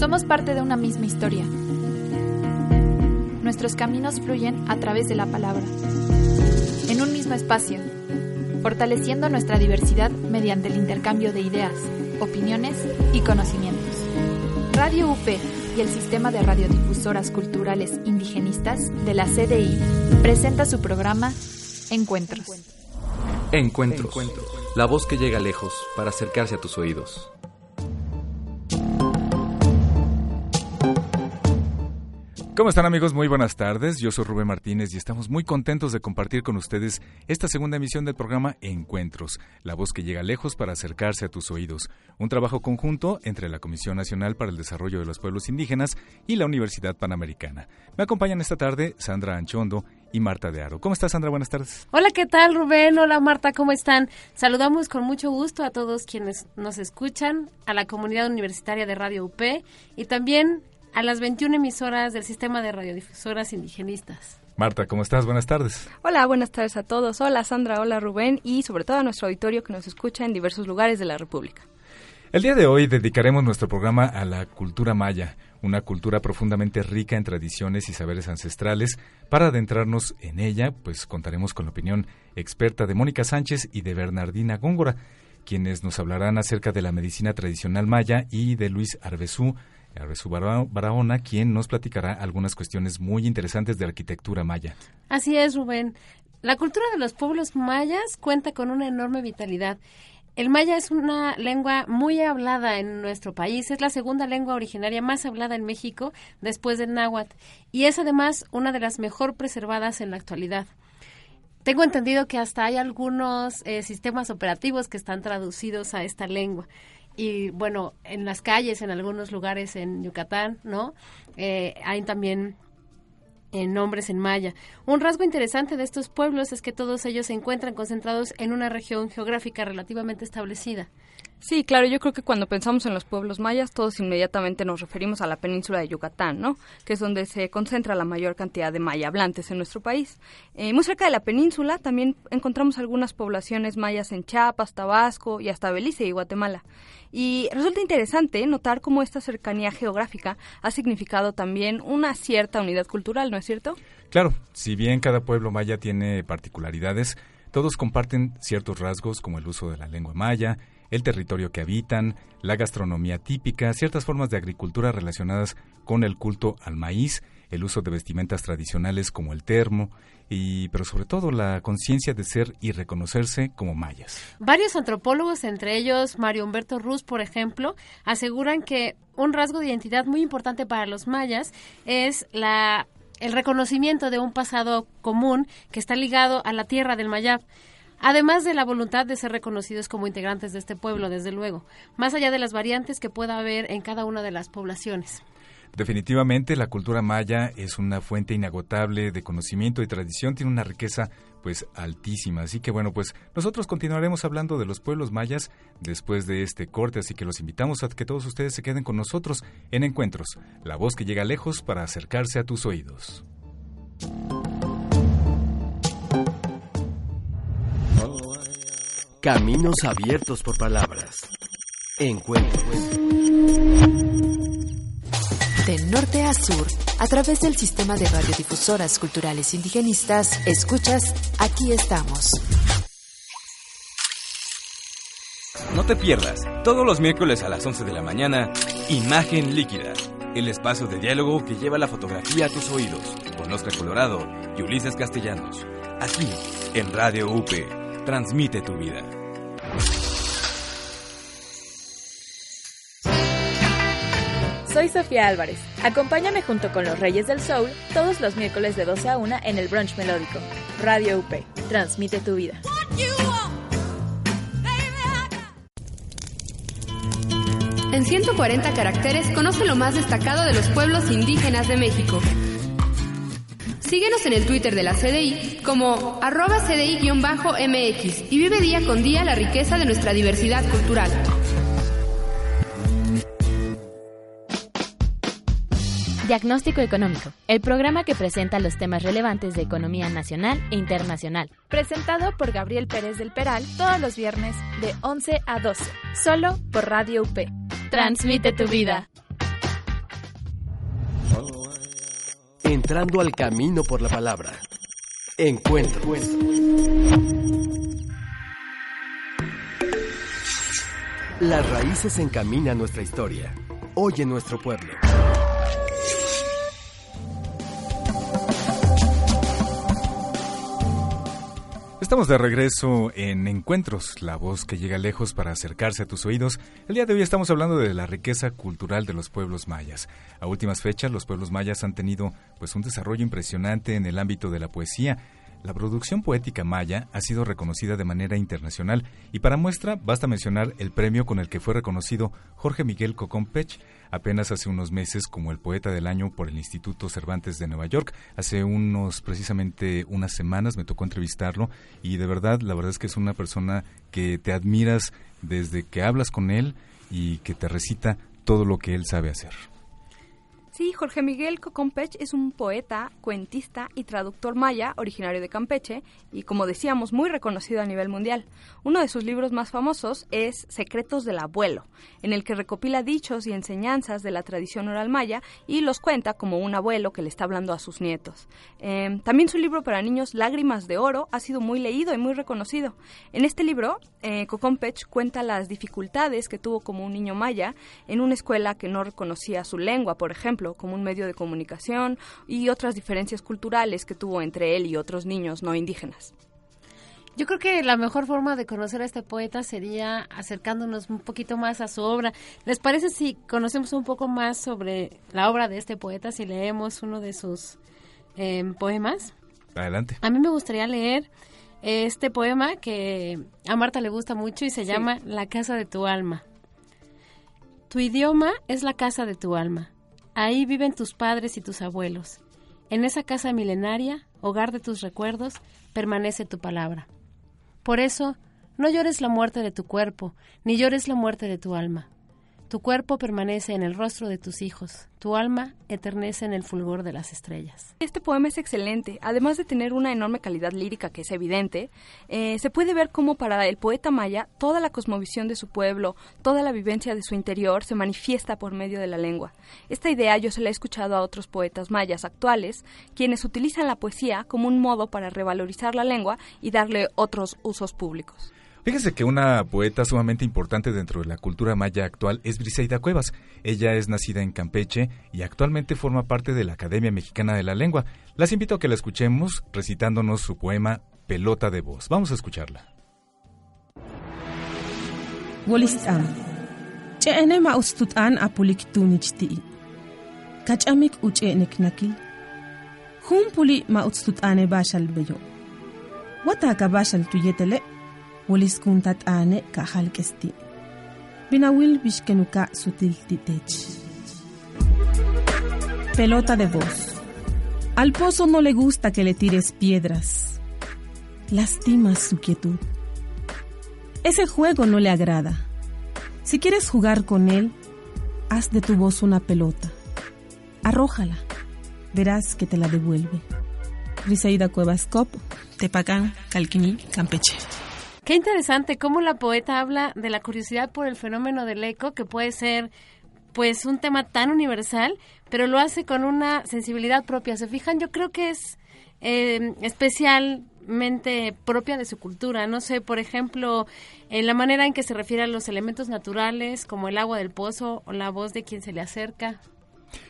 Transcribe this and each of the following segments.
Somos parte de una misma historia. Nuestros caminos fluyen a través de la palabra. En un mismo espacio, fortaleciendo nuestra diversidad mediante el intercambio de ideas, opiniones y conocimientos. Radio UP y el Sistema de Radiodifusoras Culturales Indigenistas de la CDI presenta su programa Encuentros. Encuentros. La voz que llega lejos para acercarse a tus oídos. ¿Cómo están amigos? Muy buenas tardes. Yo soy Rubén Martínez y estamos muy contentos de compartir con ustedes esta segunda emisión del programa Encuentros, la voz que llega lejos para acercarse a tus oídos. Un trabajo conjunto entre la Comisión Nacional para el Desarrollo de los Pueblos Indígenas y la Universidad Panamericana. Me acompañan esta tarde Sandra Anchondo y Marta de Aro. ¿Cómo estás, Sandra? Buenas tardes. Hola, ¿qué tal, Rubén? Hola, Marta, ¿cómo están? Saludamos con mucho gusto a todos quienes nos escuchan, a la comunidad universitaria de Radio UP y también a las 21 emisoras del sistema de radiodifusoras indigenistas. Marta, ¿cómo estás? Buenas tardes. Hola, buenas tardes a todos. Hola Sandra, hola Rubén y sobre todo a nuestro auditorio que nos escucha en diversos lugares de la República. El día de hoy dedicaremos nuestro programa a la cultura maya, una cultura profundamente rica en tradiciones y saberes ancestrales. Para adentrarnos en ella, pues contaremos con la opinión experta de Mónica Sánchez y de Bernardina Góngora, quienes nos hablarán acerca de la medicina tradicional maya y de Luis Arbezú, Arbesu Barahona, quien nos platicará algunas cuestiones muy interesantes de arquitectura maya. Así es, Rubén. La cultura de los pueblos mayas cuenta con una enorme vitalidad. El maya es una lengua muy hablada en nuestro país, es la segunda lengua originaria más hablada en México después del náhuatl y es además una de las mejor preservadas en la actualidad. Tengo entendido que hasta hay algunos eh, sistemas operativos que están traducidos a esta lengua y bueno, en las calles, en algunos lugares en Yucatán, ¿no? Eh, hay también en eh, nombres en maya. Un rasgo interesante de estos pueblos es que todos ellos se encuentran concentrados en una región geográfica relativamente establecida. Sí, claro, yo creo que cuando pensamos en los pueblos mayas, todos inmediatamente nos referimos a la península de Yucatán, ¿no? Que es donde se concentra la mayor cantidad de maya hablantes en nuestro país. Eh, muy cerca de la península también encontramos algunas poblaciones mayas en Chiapas, Tabasco y hasta Belice y Guatemala. Y resulta interesante notar cómo esta cercanía geográfica ha significado también una cierta unidad cultural, ¿no es cierto? Claro, si bien cada pueblo maya tiene particularidades, todos comparten ciertos rasgos como el uso de la lengua maya, el territorio que habitan, la gastronomía típica, ciertas formas de agricultura relacionadas con el culto al maíz, el uso de vestimentas tradicionales como el termo, y pero sobre todo la conciencia de ser y reconocerse como mayas. Varios antropólogos, entre ellos Mario Humberto Ruz, por ejemplo, aseguran que un rasgo de identidad muy importante para los mayas es la el reconocimiento de un pasado común que está ligado a la tierra del Mayab además de la voluntad de ser reconocidos como integrantes de este pueblo, desde luego, más allá de las variantes que pueda haber en cada una de las poblaciones. Definitivamente la cultura maya es una fuente inagotable de conocimiento y tradición, tiene una riqueza pues altísima. Así que bueno, pues nosotros continuaremos hablando de los pueblos mayas después de este corte, así que los invitamos a que todos ustedes se queden con nosotros en Encuentros, la voz que llega lejos para acercarse a tus oídos. Caminos abiertos por palabras. Encuentros. De norte a sur, a través del sistema de radiodifusoras culturales indigenistas, escuchas Aquí estamos. No te pierdas, todos los miércoles a las 11 de la mañana, Imagen Líquida, el espacio de diálogo que lleva la fotografía a tus oídos, con Oscar Colorado y Ulises Castellanos, aquí en Radio UP transmite tu vida. Soy Sofía Álvarez. Acompáñame junto con los Reyes del Soul todos los miércoles de 12 a 1 en el Brunch Melódico. Radio UP. Transmite tu vida. En 140 caracteres conoce lo más destacado de los pueblos indígenas de México. Síguenos en el Twitter de la CDI como arroba CDI-MX y vive día con día la riqueza de nuestra diversidad cultural. Diagnóstico Económico, el programa que presenta los temas relevantes de economía nacional e internacional. Presentado por Gabriel Pérez del Peral todos los viernes de 11 a 12, solo por Radio UP. Transmite tu vida. Entrando al camino por la palabra. Encuentro. Las raíces encaminan nuestra historia. Hoy en nuestro pueblo. Estamos de regreso en Encuentros, la voz que llega lejos para acercarse a tus oídos. El día de hoy estamos hablando de la riqueza cultural de los pueblos mayas. A últimas fechas, los pueblos mayas han tenido pues un desarrollo impresionante en el ámbito de la poesía. La producción poética maya ha sido reconocida de manera internacional y para muestra basta mencionar el premio con el que fue reconocido Jorge Miguel Cocompech apenas hace unos meses como el poeta del año por el Instituto Cervantes de Nueva York. Hace unos, precisamente unas semanas me tocó entrevistarlo y de verdad, la verdad es que es una persona que te admiras desde que hablas con él y que te recita todo lo que él sabe hacer. Sí, Jorge Miguel Cocompech es un poeta, cuentista y traductor maya originario de Campeche y, como decíamos, muy reconocido a nivel mundial. Uno de sus libros más famosos es Secretos del Abuelo, en el que recopila dichos y enseñanzas de la tradición oral maya y los cuenta como un abuelo que le está hablando a sus nietos. Em, también su libro para niños, Lágrimas de Oro, ha sido muy leído y muy reconocido. En este libro, eh, Cocompech cuenta las dificultades que tuvo como un niño maya en una escuela que no reconocía su lengua, por ejemplo como un medio de comunicación y otras diferencias culturales que tuvo entre él y otros niños no indígenas. Yo creo que la mejor forma de conocer a este poeta sería acercándonos un poquito más a su obra. ¿Les parece si conocemos un poco más sobre la obra de este poeta, si leemos uno de sus em, poemas? Adelante. A mí me gustaría leer este poema que a Marta le gusta mucho y se llama La casa de tu alma. Tu idioma es la casa de tu alma. Ahí viven tus padres y tus abuelos. En esa casa milenaria, hogar de tus recuerdos, permanece tu palabra. Por eso, no llores la muerte de tu cuerpo, ni llores la muerte de tu alma. Tu cuerpo permanece en el rostro de tus hijos, tu alma eternece en el fulgor de las estrellas. Este poema es excelente, además de tener una enorme calidad lírica que es evidente, eh, se puede ver cómo para el poeta maya toda la cosmovisión de su pueblo, toda la vivencia de su interior se manifiesta por medio de la lengua. Esta idea yo se la he escuchado a otros poetas mayas actuales, quienes utilizan la poesía como un modo para revalorizar la lengua y darle otros usos públicos. Fíjese que una poeta sumamente importante dentro de la cultura maya actual es Briseida Cuevas. Ella es nacida en Campeche y actualmente forma parte de la Academia Mexicana de la Lengua. Las invito a que la escuchemos recitándonos su poema Pelota de Voz. Vamos a escucharla. Binawil pelota de voz. Al pozo no le gusta que le tires piedras. Lastimas su quietud. Ese juego no le agrada. Si quieres jugar con él haz de tu voz una pelota. Arrójala. Verás que te la devuelve. Briseida Cuevas Cop, Tepacán, Calquiní, Campeche. Qué interesante cómo la poeta habla de la curiosidad por el fenómeno del eco, que puede ser pues un tema tan universal, pero lo hace con una sensibilidad propia. ¿Se fijan? Yo creo que es eh, especialmente propia de su cultura. No sé, por ejemplo, en la manera en que se refiere a los elementos naturales, como el agua del pozo o la voz de quien se le acerca.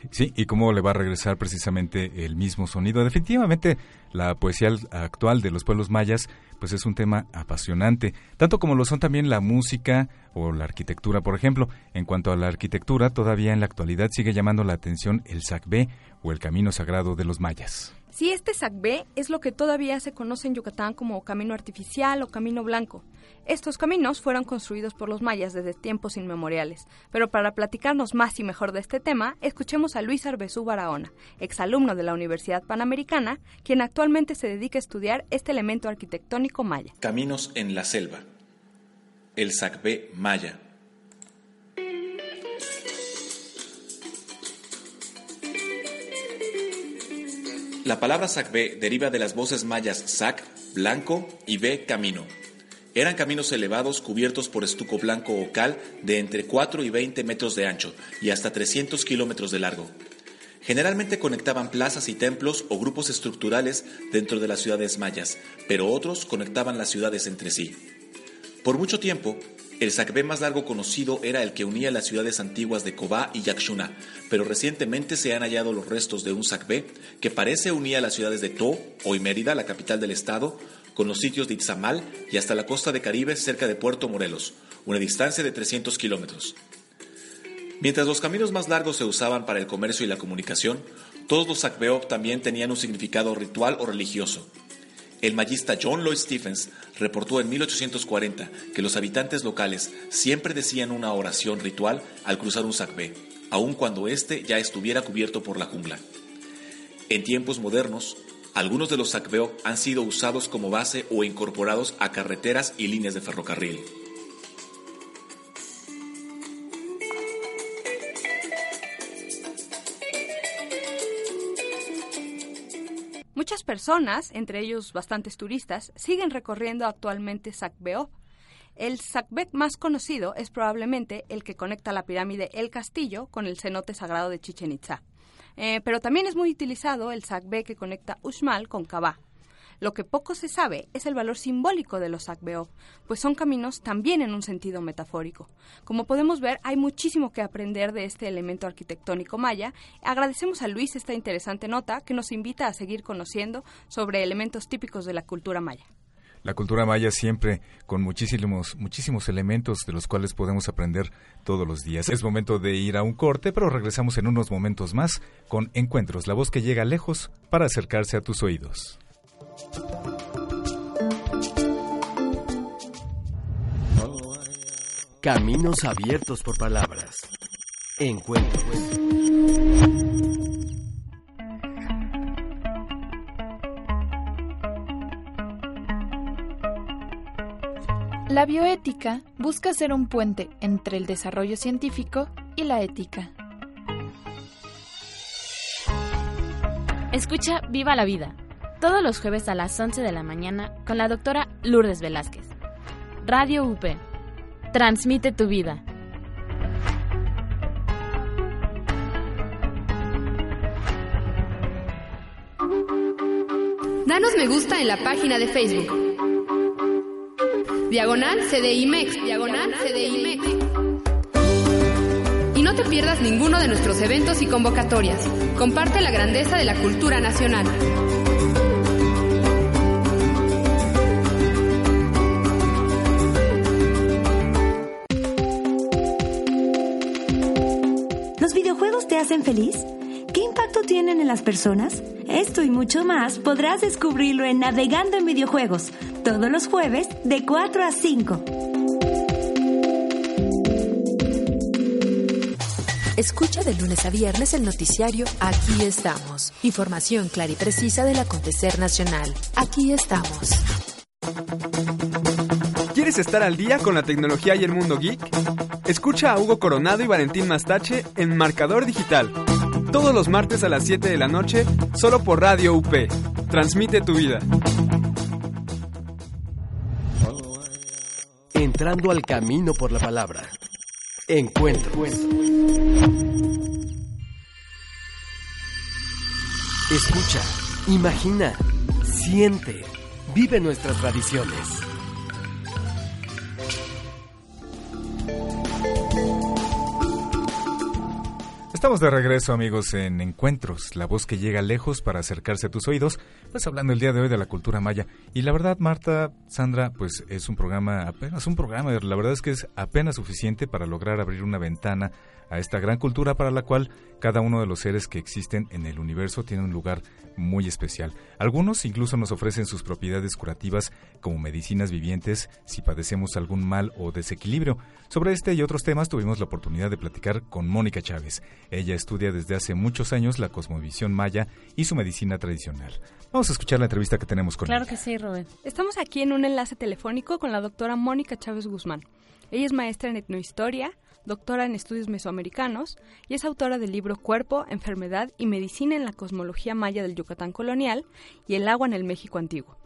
Sí, y cómo le va a regresar precisamente el mismo sonido. Definitivamente, la poesía actual de los pueblos mayas, pues es un tema apasionante, tanto como lo son también la música o la arquitectura, por ejemplo. En cuanto a la arquitectura, todavía en la actualidad sigue llamando la atención el Sacbé o el Camino Sagrado de los Mayas. Sí, este Sacbé es lo que todavía se conoce en Yucatán como camino artificial o camino blanco. Estos caminos fueron construidos por los mayas desde tiempos inmemoriales, pero para platicarnos más y mejor de este tema, escuchemos a Luis Arbezú Barahona, exalumno de la Universidad Panamericana, quien actualmente se dedica a estudiar este elemento arquitectónico maya. Caminos en la selva. El Sacbé maya. La palabra Sacbé deriva de las voces mayas Sac, blanco, y Bé, camino eran caminos elevados cubiertos por estuco blanco o cal de entre 4 y 20 metros de ancho y hasta 300 kilómetros de largo. Generalmente conectaban plazas y templos o grupos estructurales dentro de las ciudades mayas, pero otros conectaban las ciudades entre sí. Por mucho tiempo, el Sacbé más largo conocido era el que unía las ciudades antiguas de Cobá y Yaxuna, pero recientemente se han hallado los restos de un Sacbé que parece unía las ciudades de To, hoy Mérida, la capital del estado, con los sitios de Itzamal y hasta la costa de Caribe cerca de Puerto Morelos, una distancia de 300 kilómetros. Mientras los caminos más largos se usaban para el comercio y la comunicación, todos los Sacbeop también tenían un significado ritual o religioso. El mayista John Lloyd Stephens reportó en 1840 que los habitantes locales siempre decían una oración ritual al cruzar un sacbé, aun cuando éste ya estuviera cubierto por la jungla. En tiempos modernos, algunos de los sacbeop han sido usados como base o incorporados a carreteras y líneas de ferrocarril. Muchas personas, entre ellos bastantes turistas, siguen recorriendo actualmente Sacbeop. El Sacbet más conocido es probablemente el que conecta la pirámide El Castillo con el cenote sagrado de Chichen Itza. Eh, pero también es muy utilizado el Sacbé que conecta Uxmal con Cabá. Lo que poco se sabe es el valor simbólico de los Sacbeop, pues son caminos también en un sentido metafórico. Como podemos ver, hay muchísimo que aprender de este elemento arquitectónico maya. Agradecemos a Luis esta interesante nota que nos invita a seguir conociendo sobre elementos típicos de la cultura maya. La cultura maya siempre con muchísimos, muchísimos elementos de los cuales podemos aprender todos los días. Es momento de ir a un corte, pero regresamos en unos momentos más con Encuentros, la voz que llega lejos para acercarse a tus oídos. Caminos abiertos por palabras. Encuentros. La bioética busca ser un puente entre el desarrollo científico y la ética. Escucha Viva la Vida, todos los jueves a las 11 de la mañana con la doctora Lourdes Velázquez. Radio UP. Transmite tu vida. Danos me gusta en la página de Facebook. Diagonal CDIMEX. Diagonal CDIMEX. Y no te pierdas ninguno de nuestros eventos y convocatorias. Comparte la grandeza de la cultura nacional. Hacen feliz? ¿Qué impacto tienen en las personas? Esto y mucho más podrás descubrirlo en Navegando en Videojuegos, todos los jueves de 4 a 5. Escucha de lunes a viernes el noticiario Aquí estamos. Información clara y precisa del acontecer nacional. Aquí estamos. ¿Quieres estar al día con la tecnología y el mundo geek? Escucha a Hugo Coronado y Valentín Mastache en Marcador Digital. Todos los martes a las 7 de la noche, solo por Radio UP. Transmite tu vida. Entrando al camino por la palabra. Encuentro. Escucha, imagina, siente, vive nuestras tradiciones. Estamos de regreso, amigos, en Encuentros, la voz que llega lejos para acercarse a tus oídos, pues hablando el día de hoy de la cultura maya. Y la verdad, Marta, Sandra, pues es un programa, apenas un programa, la verdad es que es apenas suficiente para lograr abrir una ventana a esta gran cultura para la cual cada uno de los seres que existen en el universo tiene un lugar muy especial. Algunos incluso nos ofrecen sus propiedades curativas como medicinas vivientes si padecemos algún mal o desequilibrio. Sobre este y otros temas tuvimos la oportunidad de platicar con Mónica Chávez. Ella estudia desde hace muchos años la cosmovisión maya y su medicina tradicional. Vamos a escuchar la entrevista que tenemos con Claro ella. que sí, Rubén. Estamos aquí en un enlace telefónico con la doctora Mónica Chávez Guzmán. Ella es maestra en etnohistoria, doctora en estudios mesoamericanos y es autora del libro Cuerpo, Enfermedad y Medicina en la Cosmología Maya del Yucatán Colonial y el agua en el México Antiguo.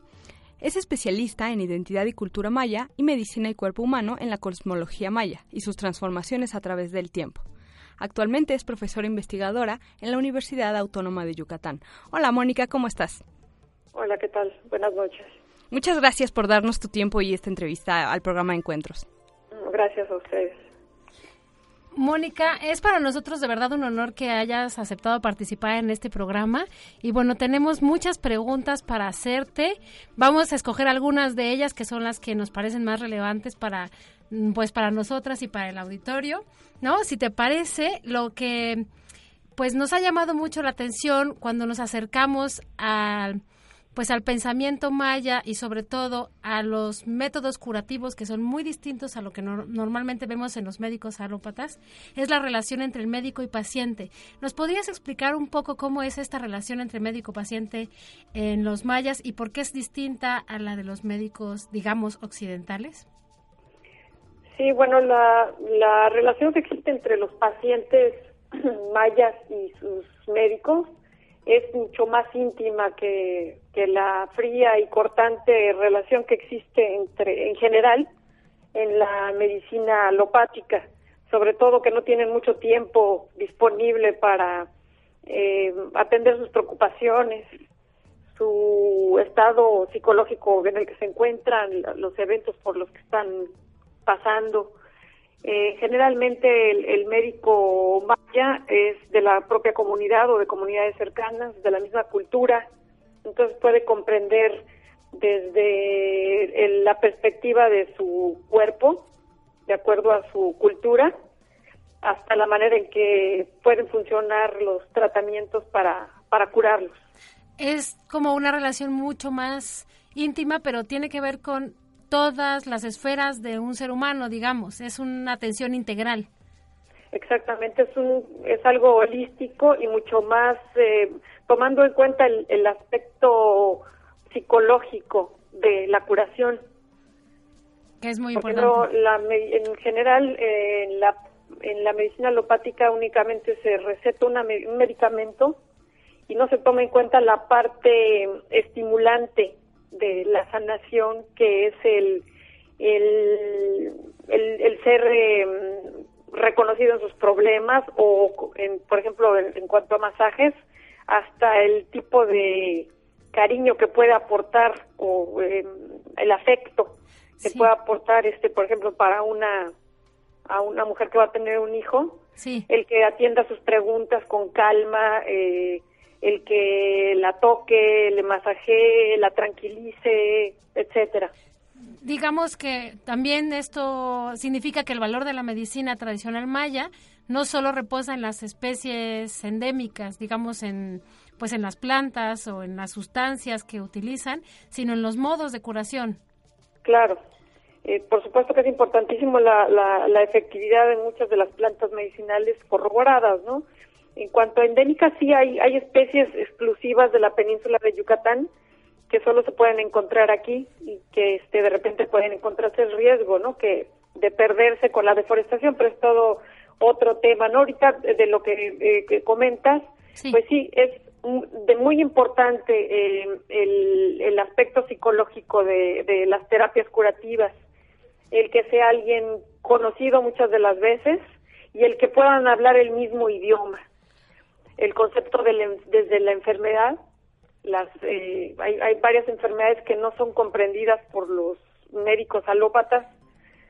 Es especialista en identidad y cultura maya y medicina y cuerpo humano en la cosmología maya y sus transformaciones a través del tiempo. Actualmente es profesora investigadora en la Universidad Autónoma de Yucatán. Hola Mónica, ¿cómo estás? Hola, ¿qué tal? Buenas noches. Muchas gracias por darnos tu tiempo y esta entrevista al programa Encuentros. Gracias a ustedes. Mónica, es para nosotros de verdad un honor que hayas aceptado participar en este programa y bueno, tenemos muchas preguntas para hacerte. Vamos a escoger algunas de ellas que son las que nos parecen más relevantes para pues para nosotras y para el auditorio, ¿no? Si te parece, lo que pues nos ha llamado mucho la atención cuando nos acercamos al pues al pensamiento maya y sobre todo a los métodos curativos que son muy distintos a lo que normalmente vemos en los médicos alópatas, es la relación entre el médico y paciente. ¿Nos podrías explicar un poco cómo es esta relación entre médico-paciente en los mayas y por qué es distinta a la de los médicos, digamos, occidentales? Sí, bueno, la, la relación que existe entre los pacientes mayas y sus médicos es mucho más íntima que, que la fría y cortante relación que existe entre en general en la medicina alopática, sobre todo que no tienen mucho tiempo disponible para eh, atender sus preocupaciones, su estado psicológico en el que se encuentran, los eventos por los que están pasando. Eh, generalmente el, médico maya es de la propia comunidad o de comunidades cercanas, de la misma cultura, entonces puede comprender desde la perspectiva de su cuerpo, de acuerdo a su cultura, hasta la manera en que pueden funcionar los tratamientos para, para curarlos. Es como una relación mucho más íntima, pero tiene que ver con todas las esferas de un ser humano, digamos, es una atención integral. Exactamente, es, un, es algo holístico y mucho más eh, tomando en cuenta el, aspecto psicológico de la curación. Que es muy importante. la, en general, eh, en, la, en la medicina alopática únicamente se receta una, un medicamento y no se toma en cuenta la parte estimulante de la sanación, que es el, el, el, ser em, reconocido en sus problemas o, en, por ejemplo, en, cuanto a masajes, hasta el tipo de cariño que puede aportar o em, el afecto que puede aportar, este, por ejemplo, para una a una mujer que va a tener un hijo, el que atienda sus preguntas con calma, eh, el que la toque, le masajee, la tranquilice, etcétera. Digamos que también esto significa que el valor de la medicina tradicional maya no solo reposa en las especies endémicas, digamos en pues en las plantas o en las sustancias que utilizan, sino en los modos de curación. Claro, eh, por supuesto que es importantísimo la, la, la efectividad de muchas de las plantas medicinales corroboradas, ¿no? En cuanto a endémicas, sí hay, hay especies exclusivas de la península de Yucatán que solo se pueden encontrar aquí y que este, de repente pueden encontrarse el riesgo, ¿no? Que de perderse con la deforestación, pero es todo otro tema, ¿no? Ahorita de lo que, eh, comentas, pues sí, es de muy importante eh, el, el, aspecto psicológico de, de las terapias curativas, el que sea alguien conocido muchas de las veces y el que puedan hablar el mismo idioma el concepto de desde la enfermedad. Las, eh, hay, hay varias enfermedades que no son comprendidas por los médicos alópatas,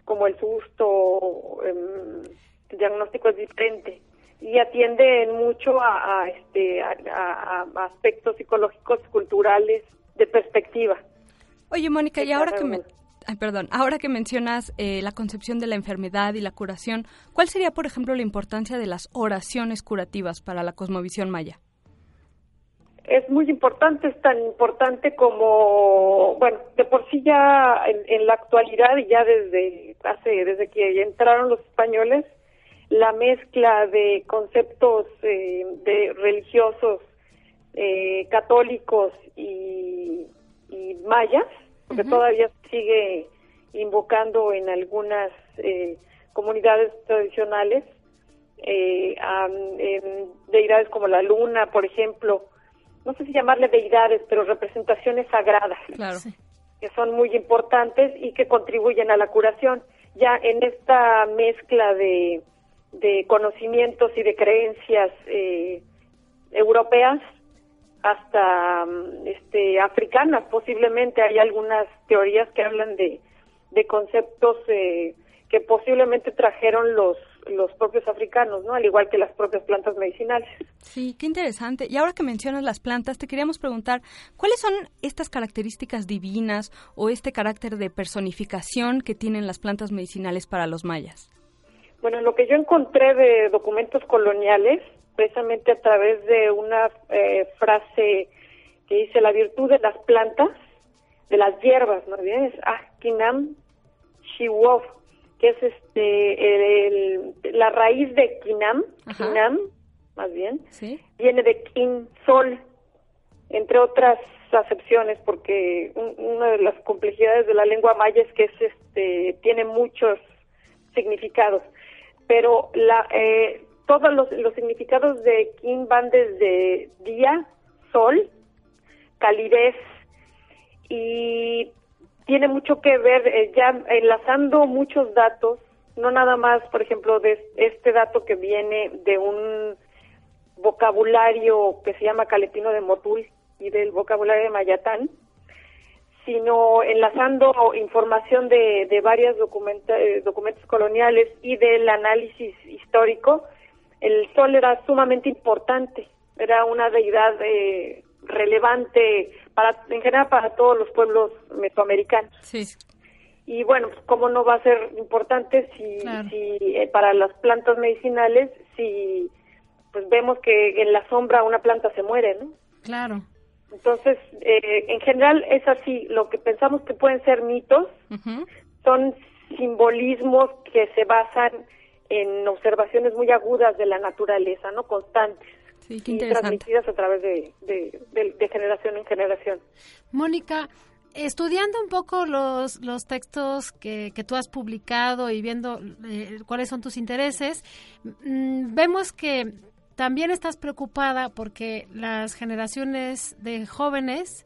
como el susto, em, el diagnóstico es diferente y atiende mucho a, este a, aspectos psicológicos culturales de perspectiva oye Mónica y ahora que me Ay, perdón, ahora que mencionas eh, la concepción de la enfermedad y la curación, ¿cuál sería, por ejemplo, la importancia de las oraciones curativas para la cosmovisión maya? Es muy importante, es tan importante como, bueno, de por sí ya en, la actualidad y ya desde hace, desde que entraron los españoles, la mezcla de conceptos eh, de religiosos eh, católicos y mayas porque todavía sigue invocando en algunas eh, comunidades tradicionales eh, a deidades como la luna, por ejemplo, no sé si llamarle deidades, pero representaciones sagradas, que son muy importantes y que contribuyen a la curación. Ya en esta mezcla de, de conocimientos y de creencias eh, europeas hasta mm, este africanas posiblemente hay algunas teorías que hablan de, de conceptos eh, que posiblemente trajeron los los propios africanos, ¿no? Al igual que las propias plantas medicinales. Sí, qué interesante. Y ahora que mencionas las plantas, te queríamos preguntar, ¿cuáles son estas características divinas o este carácter de personificación que tienen las plantas medicinales para los mayas? Bueno, lo que yo encontré de documentos coloniales, precisamente a través de una eh, frase que dice la virtud de las plantas, de las hierbas, ¿no? Es Ahkinam Shiwof, que es este la raíz de Kinam, Kinam, más bien, viene de Kin, sol, entre otras acepciones, porque una de las complejidades de la lengua maya es que es, este, tiene muchos significados, pero la, eh, todos los, los significados de Kin van desde día, sol, calidez y tiene mucho que ver, eh, ya enlazando muchos datos, no nada más, por ejemplo, de este dato que viene de un vocabulario que se llama Caletino de Motul y del vocabulario de Mayatán, sino enlazando información de, de varios eh, documentos coloniales y del análisis histórico, el sol era sumamente importante, era una deidad eh, relevante para en general para todos los pueblos mesoamericanos. Sí. Y bueno, pues, cómo no va a ser importante si, si eh, para las plantas medicinales si pues vemos que en la sombra una planta se muere, ¿no? Claro. Entonces, eh, en general es así. Lo que pensamos que pueden ser mitos son simbolismos que se basan en observaciones muy agudas de la naturaleza, ¿no? Constantes y transmitidas a través de, de, generación en generación. Mónica, estudiando un poco los, los textos que, que tú has publicado y viendo eh, cuáles son tus intereses, mm, vemos que también estás preocupada porque las generaciones de jóvenes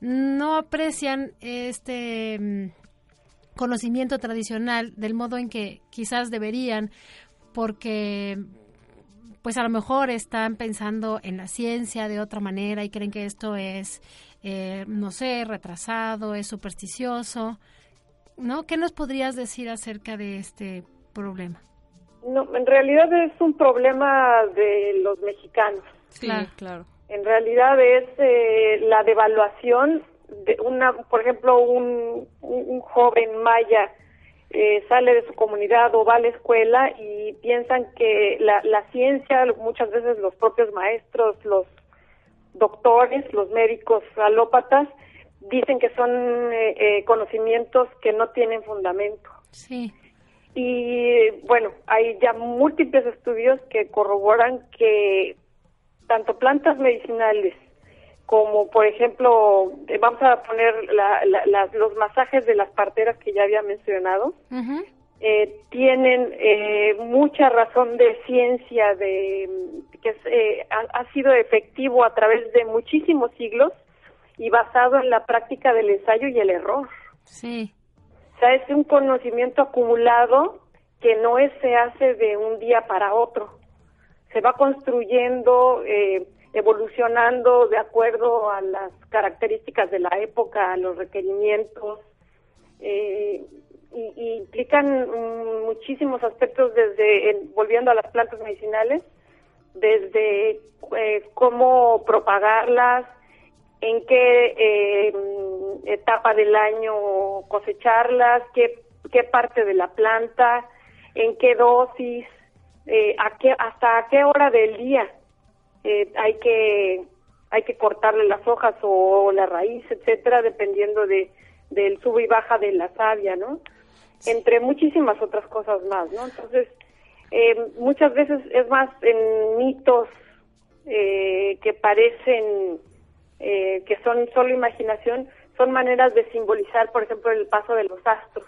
no aprecian este mm, conocimiento tradicional del modo en que quizás deberían porque pues a lo mejor están pensando en la ciencia de otra manera y creen que esto es, eh, no sé, retrasado, es supersticioso, ¿no? ¿Qué nos podrías decir acerca de este problema? No, en realidad es un problema de los mexicanos. claro, claro. En realidad es eh, la devaluación de una, por ejemplo, un, un joven maya eh, sale de su comunidad o va a la escuela y piensan que la, la ciencia, muchas veces los propios maestros, los doctores, los médicos alópatas, dicen que son eh, eh, conocimientos que no tienen fundamento. Sí. Y bueno, hay ya múltiples estudios que corroboran que tanto plantas medicinales como por ejemplo, eh, vamos a poner los masajes de las parteras que ya había mencionado, eh, tienen eh, mucha razón de ciencia, de que ha, sido efectivo a través de muchísimos siglos y basado en la práctica del ensayo y el error. Sí. O sea, es un conocimiento acumulado que no es, se hace de un día para otro. Se va construyendo eh, evolucionando de acuerdo a las características de la época, a los requerimientos, eh, y, implican muchísimos aspectos desde, volviendo a las plantas medicinales, desde eh, cómo propagarlas, en qué eh, etapa del año cosecharlas, qué, qué parte de la planta, en qué dosis, qué, hasta qué hora del día eh, hay que hay que cortarle las hojas o la raíz, etcétera, dependiendo de del sub y baja de la savia, ¿no? Entre muchísimas otras cosas más, ¿no? Entonces, eh, muchas veces es más en mitos eh, que parecen que son solo imaginación, son maneras de simbolizar, por ejemplo, el paso de los astros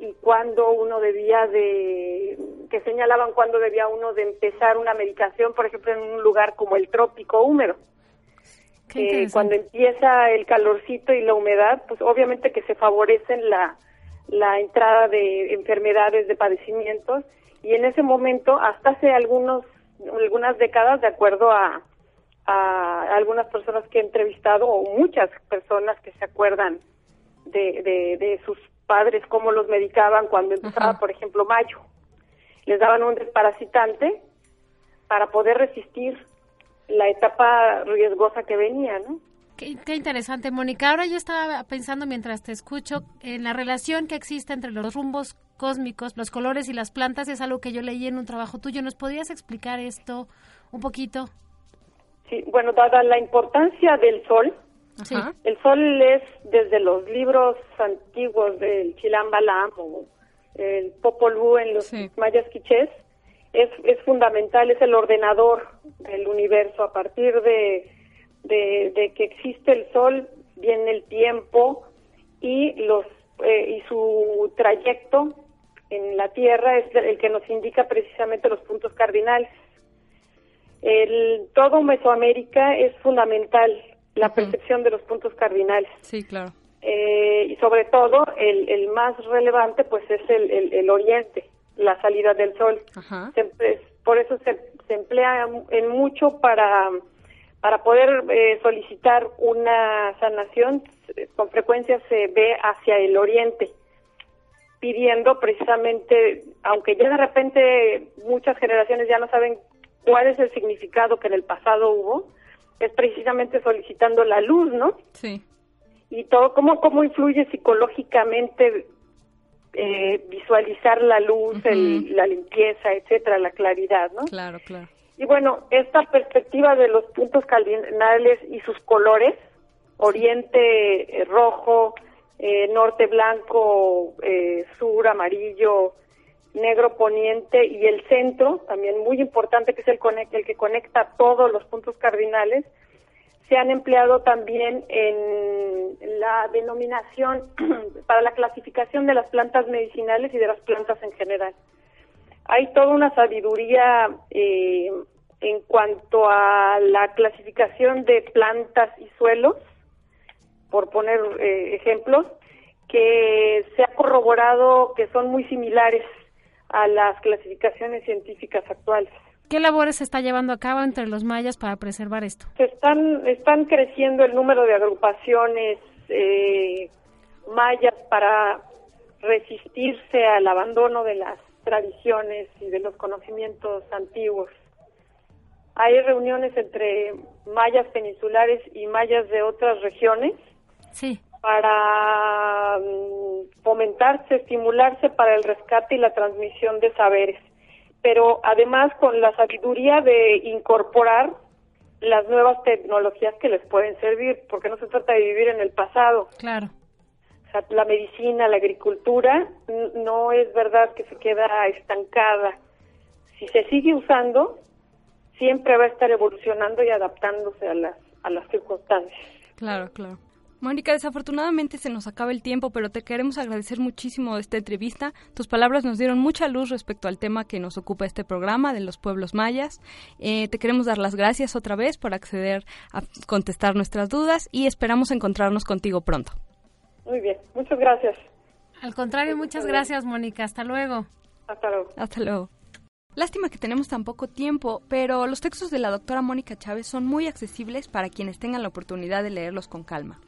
y cuándo uno debía de, que señalaban cuándo debía uno de empezar una medicación, por ejemplo, en un lugar como el trópico húmedo. cuando empieza el calorcito y la humedad, pues obviamente que se favorecen la, la entrada de enfermedades, de padecimientos, y en ese momento, hasta hace algunos, algunas décadas, de acuerdo a, a algunas personas que he entrevistado, o muchas personas que se acuerdan de, de, de sus padres, cómo los medicaban cuando empezaba, por ejemplo, mayo. Les daban un desparasitante para poder resistir la etapa riesgosa que venía, ¿no? Qué, interesante, Mónica. Ahora yo estaba pensando mientras te escucho en la relación que existe entre los rumbos cósmicos, los colores y las plantas. Es algo que yo leí en un trabajo tuyo. ¿Nos podrías explicar esto un poquito? Sí, bueno, dada la importancia del sol, el sol es desde los libros antiguos del Chilambalam o el Popol Vuh en los mayas quichés, es, es fundamental, es el ordenador del universo. A partir de de, que existe el sol, viene el tiempo y los eh, y su trayecto en la Tierra es el que nos indica precisamente los puntos cardinales. El, todo Mesoamérica es fundamental la percepción de los puntos cardinales. Sí, claro. Eh, y sobre todo el, el, más relevante pues es el, el, oriente, la salida del sol. por eso se, se emplea en mucho para para poder eh, solicitar una sanación, con frecuencia se ve hacia el oriente, pidiendo precisamente, aunque ya de repente muchas generaciones ya no saben cuál es el significado que en el pasado hubo, es precisamente solicitando la luz, ¿no? Sí. Y todo, cómo, cómo influye psicológicamente eh, visualizar la luz, la limpieza, etcétera, la claridad, ¿no? Claro, claro. Y bueno, esta perspectiva de los puntos cardinales y sus colores, oriente eh, rojo, eh, norte blanco, eh, sur amarillo, negro poniente y el centro, también muy importante que es el, el que conecta todos los puntos cardinales, se han empleado también en la denominación para la clasificación de las plantas medicinales y de las plantas en general. Hay toda una sabiduría eh, en cuanto a la clasificación de plantas y suelos, por poner eh, ejemplos, que se ha corroborado que son muy similares a las clasificaciones científicas actuales. ¿Qué labores se está llevando a cabo entre los mayas para preservar esto? Se están, están creciendo el número de agrupaciones eh, mayas para resistirse al abandono de las tradiciones y de los conocimientos antiguos. Hay reuniones entre mayas peninsulares y mayas de otras regiones sí. Para mm, fomentarse, estimularse para el rescate y la transmisión de saberes, pero además con la sabiduría de incorporar las nuevas tecnologías que les pueden servir, porque no se trata de vivir en el pasado. Claro la medicina, la agricultura, no es verdad que se queda estancada. Si se sigue usando, siempre va a estar evolucionando y adaptándose a las, a las circunstancias. Claro, claro. Mónica, desafortunadamente se nos acaba el tiempo, pero te queremos agradecer muchísimo esta entrevista. Tus palabras nos dieron mucha luz respecto al tema que nos ocupa este programa de los pueblos mayas. Eh, te queremos dar las gracias otra vez por acceder a contestar nuestras dudas y esperamos encontrarnos contigo pronto. Muy bien, muchas gracias. Al contrario, muchas gracias, Mónica. Hasta luego. Hasta luego. Hasta luego. Lástima que tenemos tan poco tiempo, pero los textos de la doctora Mónica Chávez son muy accesibles para quienes tengan la oportunidad de leerlos con calma.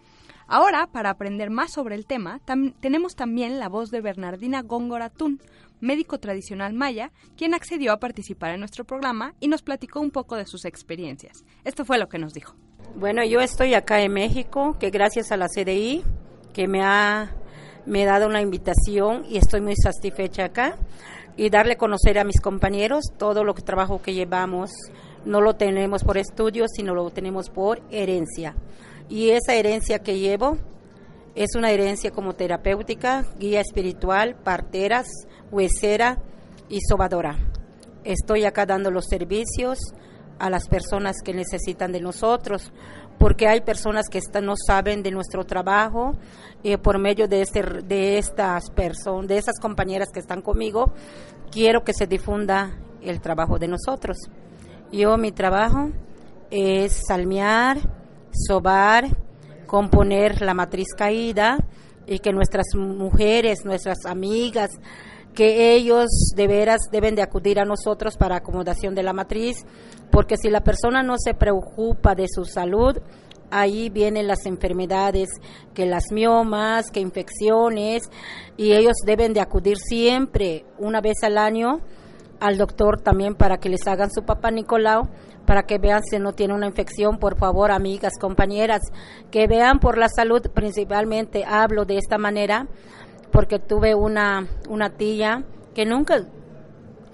Ahora, para aprender más sobre el tema, tenemos también la voz de Bernardina Góngora Tún, médico tradicional maya, quien accedió a participar en nuestro programa y nos platicó un poco de sus experiencias. Esto fue lo que nos dijo. Bueno, yo estoy acá en México, que gracias a la CDI que me ha me dado una invitación y estoy muy satisfecha acá y darle a conocer a mis compañeros todo lo que trabajo que llevamos no lo tenemos por estudios sino lo tenemos por herencia y esa herencia que llevo es una herencia como terapéutica guía espiritual parteras huesera y sobadora estoy acá dando los servicios a las personas que necesitan de nosotros porque hay personas que no saben de nuestro trabajo eh, por medio de, este, de estas personas, de esas compañeras que están conmigo, quiero que se difunda el trabajo de nosotros. Yo mi trabajo es salmear, sobar, componer la matriz caída y que nuestras mujeres, nuestras amigas, que ellos de veras deben de acudir a nosotros para acomodación de la matriz, porque si la persona no se preocupa de su salud, ahí vienen las enfermedades, que las miomas, que infecciones, y ellos deben de acudir siempre, una vez al año, al doctor también para que les hagan su papá Nicolau, para que vean si no tiene una infección, por favor, amigas, compañeras, que vean por la salud, principalmente hablo de esta manera, porque tuve una, una tía que nunca,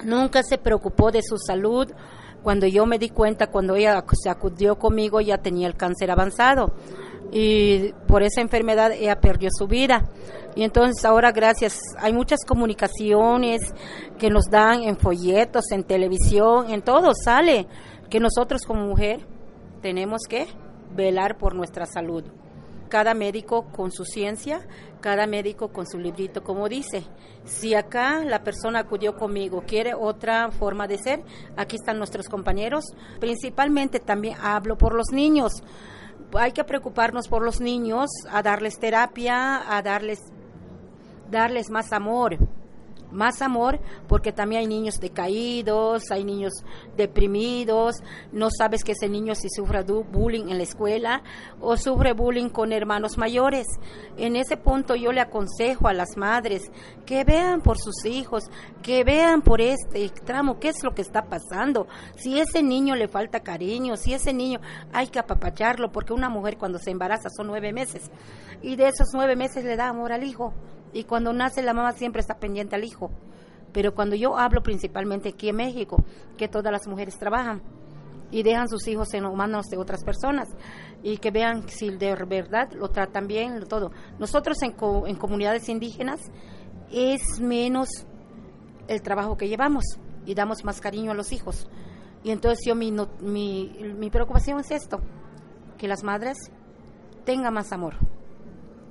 nunca se preocupó de su salud, cuando yo me di cuenta, cuando ella se acudió conmigo, ya tenía el cáncer avanzado y por esa enfermedad ella perdió su vida. Y entonces ahora gracias, hay muchas comunicaciones que nos dan en folletos, en televisión, en todo sale que nosotros como mujer tenemos que velar por nuestra salud. Cada médico con su ciencia, cada médico con su librito, como dice. Si acá la persona acudió conmigo, quiere otra forma de ser, aquí están nuestros compañeros. Principalmente también hablo por los niños. Hay que preocuparnos por los niños, a darles terapia, a darles, darles más amor más amor, porque también hay niños decaídos, hay niños deprimidos, no sabes que ese niño si sufre bullying en la escuela o sufre bullying con hermanos mayores. En ese punto yo le aconsejo a las madres que vean por sus hijos, que vean por este tramo qué es lo que está pasando. Si ese niño le falta cariño, si ese niño hay que apapacharlo, porque una mujer cuando se embaraza son nueve meses y de esos nueve meses le da amor al hijo y cuando nace la mamá siempre está pendiente al hijo. Pero cuando yo hablo principalmente aquí en México, que todas las mujeres trabajan y dejan sus hijos en manos de otras personas y que vean si de verdad lo tratan bien, todo. Nosotros en, en comunidades indígenas es menos el trabajo que llevamos y damos más cariño a los hijos. Y entonces yo mi, mi, mi preocupación es esto, que las madres tengan más amor,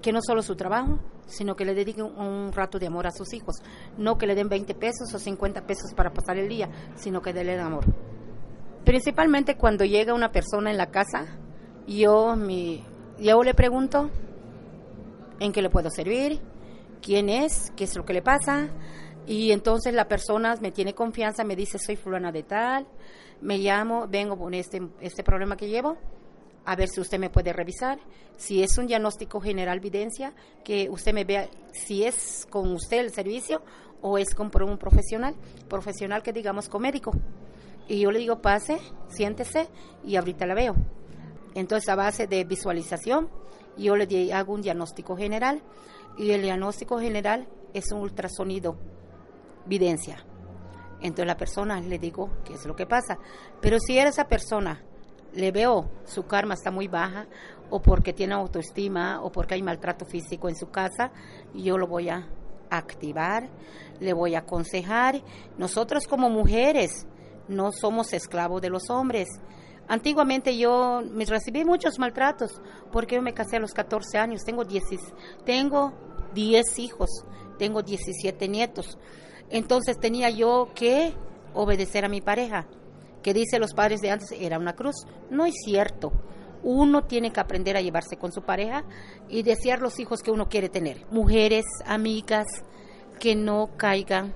que no solo su trabajo, sino que le dediquen un rato de amor a sus hijos. No que le den 20 pesos o 50 pesos para pasar el día, sino que le den amor. Principalmente cuando llega una persona en la casa, yo, mi, yo le pregunto en qué le puedo servir, quién es, qué es lo que le pasa. Y entonces la persona me tiene confianza, me dice, soy fulana de tal, me llamo, vengo con este, este problema que llevo a ver si usted me puede revisar. Si es un diagnóstico general videncia, que usted me vea si es con usted el servicio o es con un profesional, profesional que digamos con médico. Y yo le digo, pase, siéntese y ahorita la veo. Entonces, a base de visualización, yo le hago un diagnóstico general y el diagnóstico general es un ultrasonido videncia. Entonces la persona le digo qué es lo que pasa. Pero si era esa persona le veo su karma está muy baja o porque tiene autoestima o porque hay maltrato físico en su casa, yo lo voy a activar, le voy a aconsejar. Nosotros como mujeres no somos esclavos de los hombres. Antiguamente yo me recibí muchos maltratos porque yo me casé a los 14 años, tengo 10, tengo 10 hijos, tengo 17 nietos. Entonces tenía yo que obedecer a mi pareja que dice los padres de antes era una cruz. No es cierto. Uno tiene que aprender a llevarse con su pareja y desear los hijos que uno quiere tener. Mujeres, amigas, que no caigan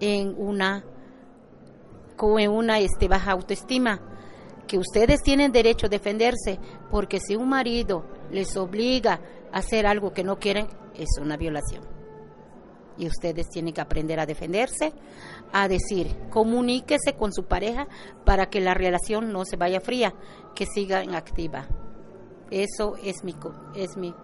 en una, en una este, baja autoestima que ustedes tienen derecho a defenderse, porque si un marido les obliga a hacer algo que no quieren, es una violación. Y ustedes tienen que aprender a defenderse, a decir, comuníquese con su pareja para que la relación no se vaya fría, que siga en activa. Eso es mi, es mi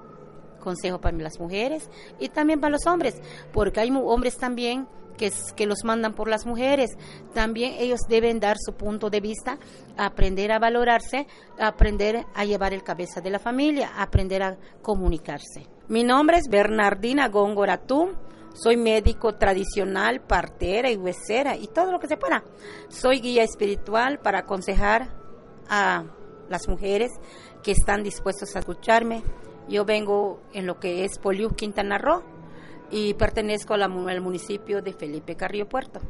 consejo para las mujeres y también para los hombres, porque hay hombres también que, que los mandan por las mujeres. También ellos deben dar su punto de vista, aprender a valorarse, aprender a llevar el cabeza de la familia, aprender a comunicarse. Mi nombre es Bernardina Góngora soy médico tradicional, partera y huesera y todo lo que se pueda. Soy guía espiritual para aconsejar a las mujeres que están dispuestas a escucharme. Yo vengo en lo que es Poliú, Quintana Roo y pertenezco al municipio de Felipe Carrillo Puerto.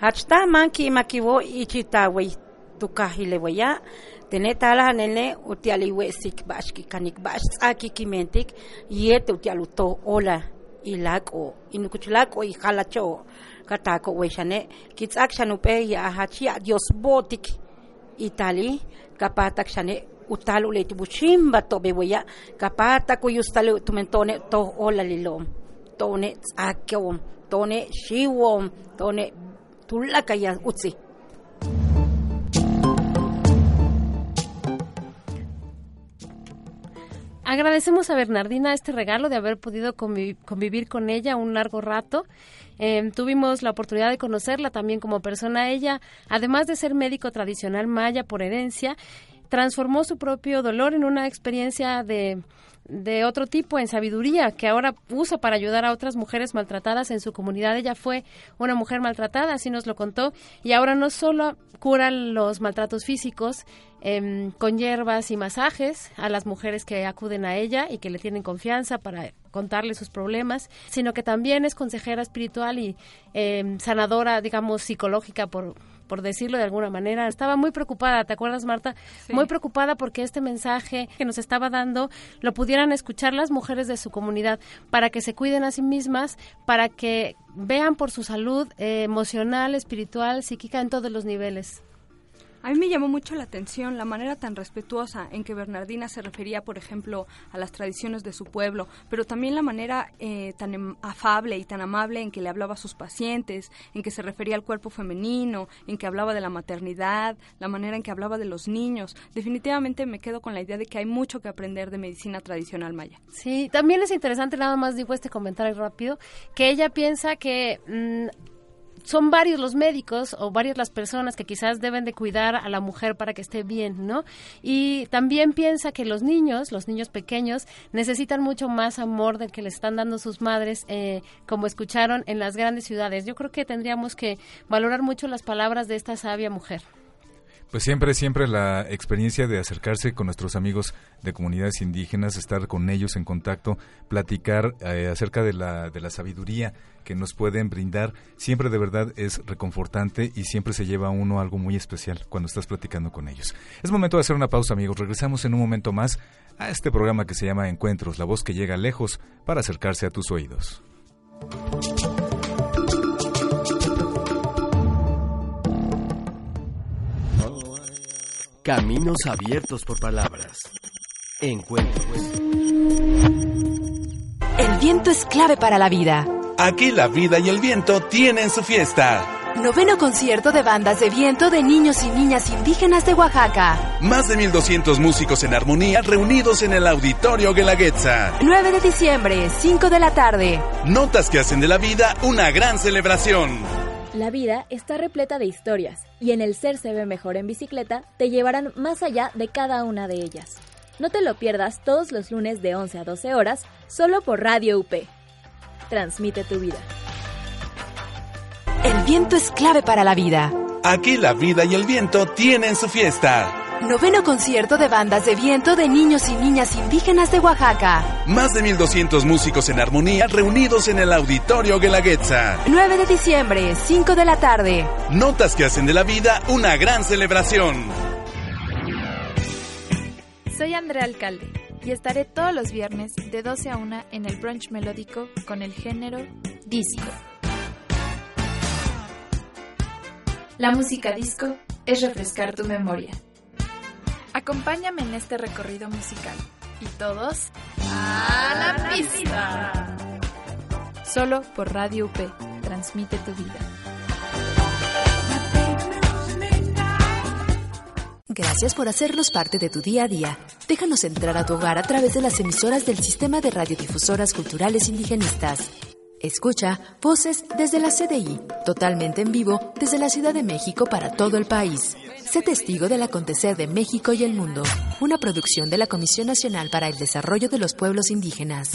Hachta manki ichitawe tukahileweya Tene tala nene utiali wesik bashki kanik bash tsaki kimentik yete utialuto ola ilako inukuchulako y halacho katako weshane kitsak shanupe ya hachi dios botik itali kapatak shane utalu le tibuchimba to beweya kapata ko yustalu tumentone to ola lilom tone tsakyom tone shiwom tone tulakaya utsi Agradecemos a Bernardina este regalo de haber podido convivir con ella un largo rato. Em, tuvimos la oportunidad de conocerla también como persona. Ella, además de ser médico tradicional maya por herencia, transformó su propio dolor en una experiencia de, de otro tipo, en sabiduría, que ahora usa para ayudar a otras mujeres maltratadas en su comunidad. Ella fue una mujer maltratada, así nos lo contó, y ahora no solo cura los maltratos físicos, Em, con hierbas y masajes a las mujeres que acuden a ella y que le tienen confianza para contarle sus problemas, sino que también es consejera espiritual y em, sanadora, digamos, psicológica, por, por decirlo de alguna manera. Estaba muy preocupada, ¿te acuerdas, Marta? Muy preocupada porque este mensaje que nos estaba dando lo pudieran escuchar las mujeres de su comunidad para que se cuiden a sí mismas, para que vean por su salud eh, emocional, espiritual, psíquica en todos los niveles. A mí me llamó mucho la atención la manera tan respetuosa en que Bernardina se refería, por ejemplo, a las tradiciones de su pueblo, pero también la manera eh, tan em, afable y tan amable en que le hablaba a sus pacientes, en que se refería al cuerpo femenino, en que hablaba de la maternidad, la manera en que hablaba de los niños. Definitivamente me quedo con la idea de que hay mucho que aprender de medicina tradicional maya. Sí, también es interesante, nada más digo este comentario rápido, que ella piensa que mm, son varios los médicos o varias las personas que quizás deben de cuidar a la mujer para que esté bien, ¿no? Y también piensa que los niños, los niños pequeños, necesitan mucho más amor del que les están dando sus madres, eh, como escucharon en las grandes ciudades. Yo creo que tendríamos que valorar mucho las palabras de esta sabia mujer. Pues siempre, siempre la experiencia de acercarse con nuestros amigos de comunidades indígenas, estar con ellos en contacto, platicar eh, acerca de la, de la sabiduría que nos pueden brindar, siempre de verdad es reconfortante y siempre se lleva a uno algo muy especial cuando estás platicando con ellos. Es momento de hacer una pausa, amigos. Regresamos en un momento más a este programa que se llama Encuentros, la voz que llega lejos para acercarse a tus oídos. Caminos abiertos por palabras. Encuentros. El viento es clave para la vida. Aquí la vida y el viento tienen su fiesta. Noveno concierto de bandas de viento de niños y niñas indígenas de Oaxaca. Más de 1200 músicos en armonía reunidos en el Auditorio Guelaguetza. 9 de diciembre, 5 de la tarde. Notas que hacen de la vida una gran celebración. La vida está repleta de historias y en el Ser se ve mejor en bicicleta te llevarán más allá de cada una de ellas. No te lo pierdas todos los lunes de 11 a 12 horas solo por Radio UP. Transmite tu vida. El viento es clave para la vida. Aquí la vida y el viento tienen su fiesta. Noveno concierto de bandas de viento de niños y niñas indígenas de Oaxaca. Más de 1200 músicos en armonía reunidos en el Auditorio Guelaguetza. 9 de diciembre, 5 de la tarde. Notas que hacen de la vida una gran celebración. Soy Andrea Alcalde y estaré todos los viernes de 12 a 1 en el brunch melódico con el género disco. La música disco es refrescar tu memoria. Acompáñame en este recorrido musical. Y todos a la pista. Solo por Radio UP. Transmite tu vida. Gracias por hacernos parte de tu día a día. Déjanos entrar a tu hogar a través de las emisoras del Sistema de Radiodifusoras Culturales Indigenistas. Escucha Voces desde la CDI, totalmente en vivo desde la Ciudad de México para todo el país. Sé testigo del acontecer de México y el mundo, una producción de la Comisión Nacional para el Desarrollo de los Pueblos Indígenas.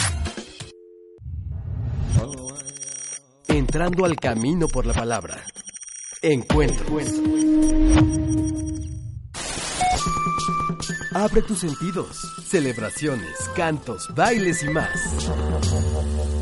Entrando al camino por la palabra. Encuentro. Abre tus sentidos, celebraciones, cantos, bailes y más.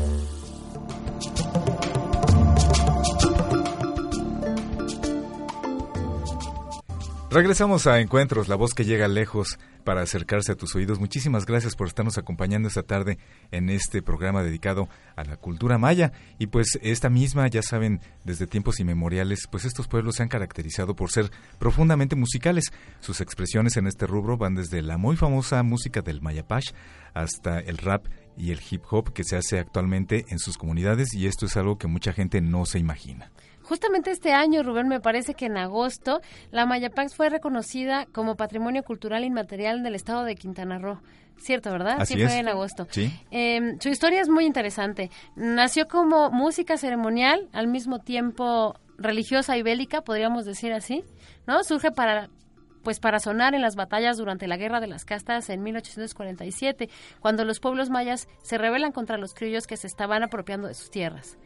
Regresamos a Encuentros, la voz que llega lejos para acercarse a tus oídos. Muchísimas gracias por estarnos acompañando esta tarde en este programa dedicado a la cultura maya. Y pues esta misma, ya saben, desde tiempos inmemoriales, pues estos pueblos se han caracterizado por ser profundamente musicales. Sus expresiones en este rubro van desde la muy famosa música del mayapash hasta el rap y el hip hop que se hace actualmente en sus comunidades y esto es algo que mucha gente no se imagina. Justamente este año, Rubén, me parece que en agosto, la Mayapax fue reconocida como Patrimonio Cultural Inmaterial del Estado de Quintana Roo. Cierto, ¿verdad? Así sí, es. fue en agosto. Sí. Eh, su historia es muy interesante. Nació como música ceremonial, al mismo tiempo religiosa y bélica, podríamos decir así, ¿no? Surge para pues para sonar en las batallas durante la Guerra de las Castas en 1847, cuando los pueblos mayas se rebelan contra los criollos que se estaban apropiando de sus tierras.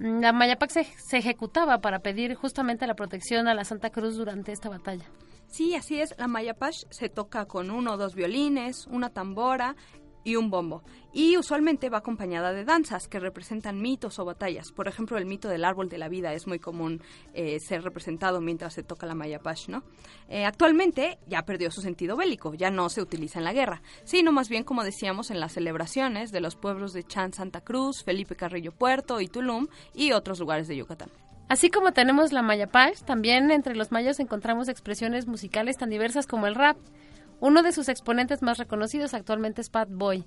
Mm, La Mayapac se, se ejecutaba para pedir justamente la protección a la Santa Cruz durante esta batalla. Sí, así es. La mayapash se toca con uno o dos violines, una tambora y un bombo. Y usualmente va acompañada de danzas que representan mitos o batallas. Por ejemplo, el mito del árbol de la vida es muy común eh, ser representado mientras se toca la mayapash, ¿no? Eh, actualmente ya perdió su sentido bélico, ya no se utiliza en la guerra, sino más bien, como decíamos, en las celebraciones de los pueblos de Chan Santa Cruz, Felipe Carrillo Puerto y Tulum y otros lugares de Yucatán. Así como tenemos la Mayapash, también entre los mayas encontramos expresiones musicales tan diversas como el rap. Uno de sus exponentes más reconocidos actualmente es Pat Boy.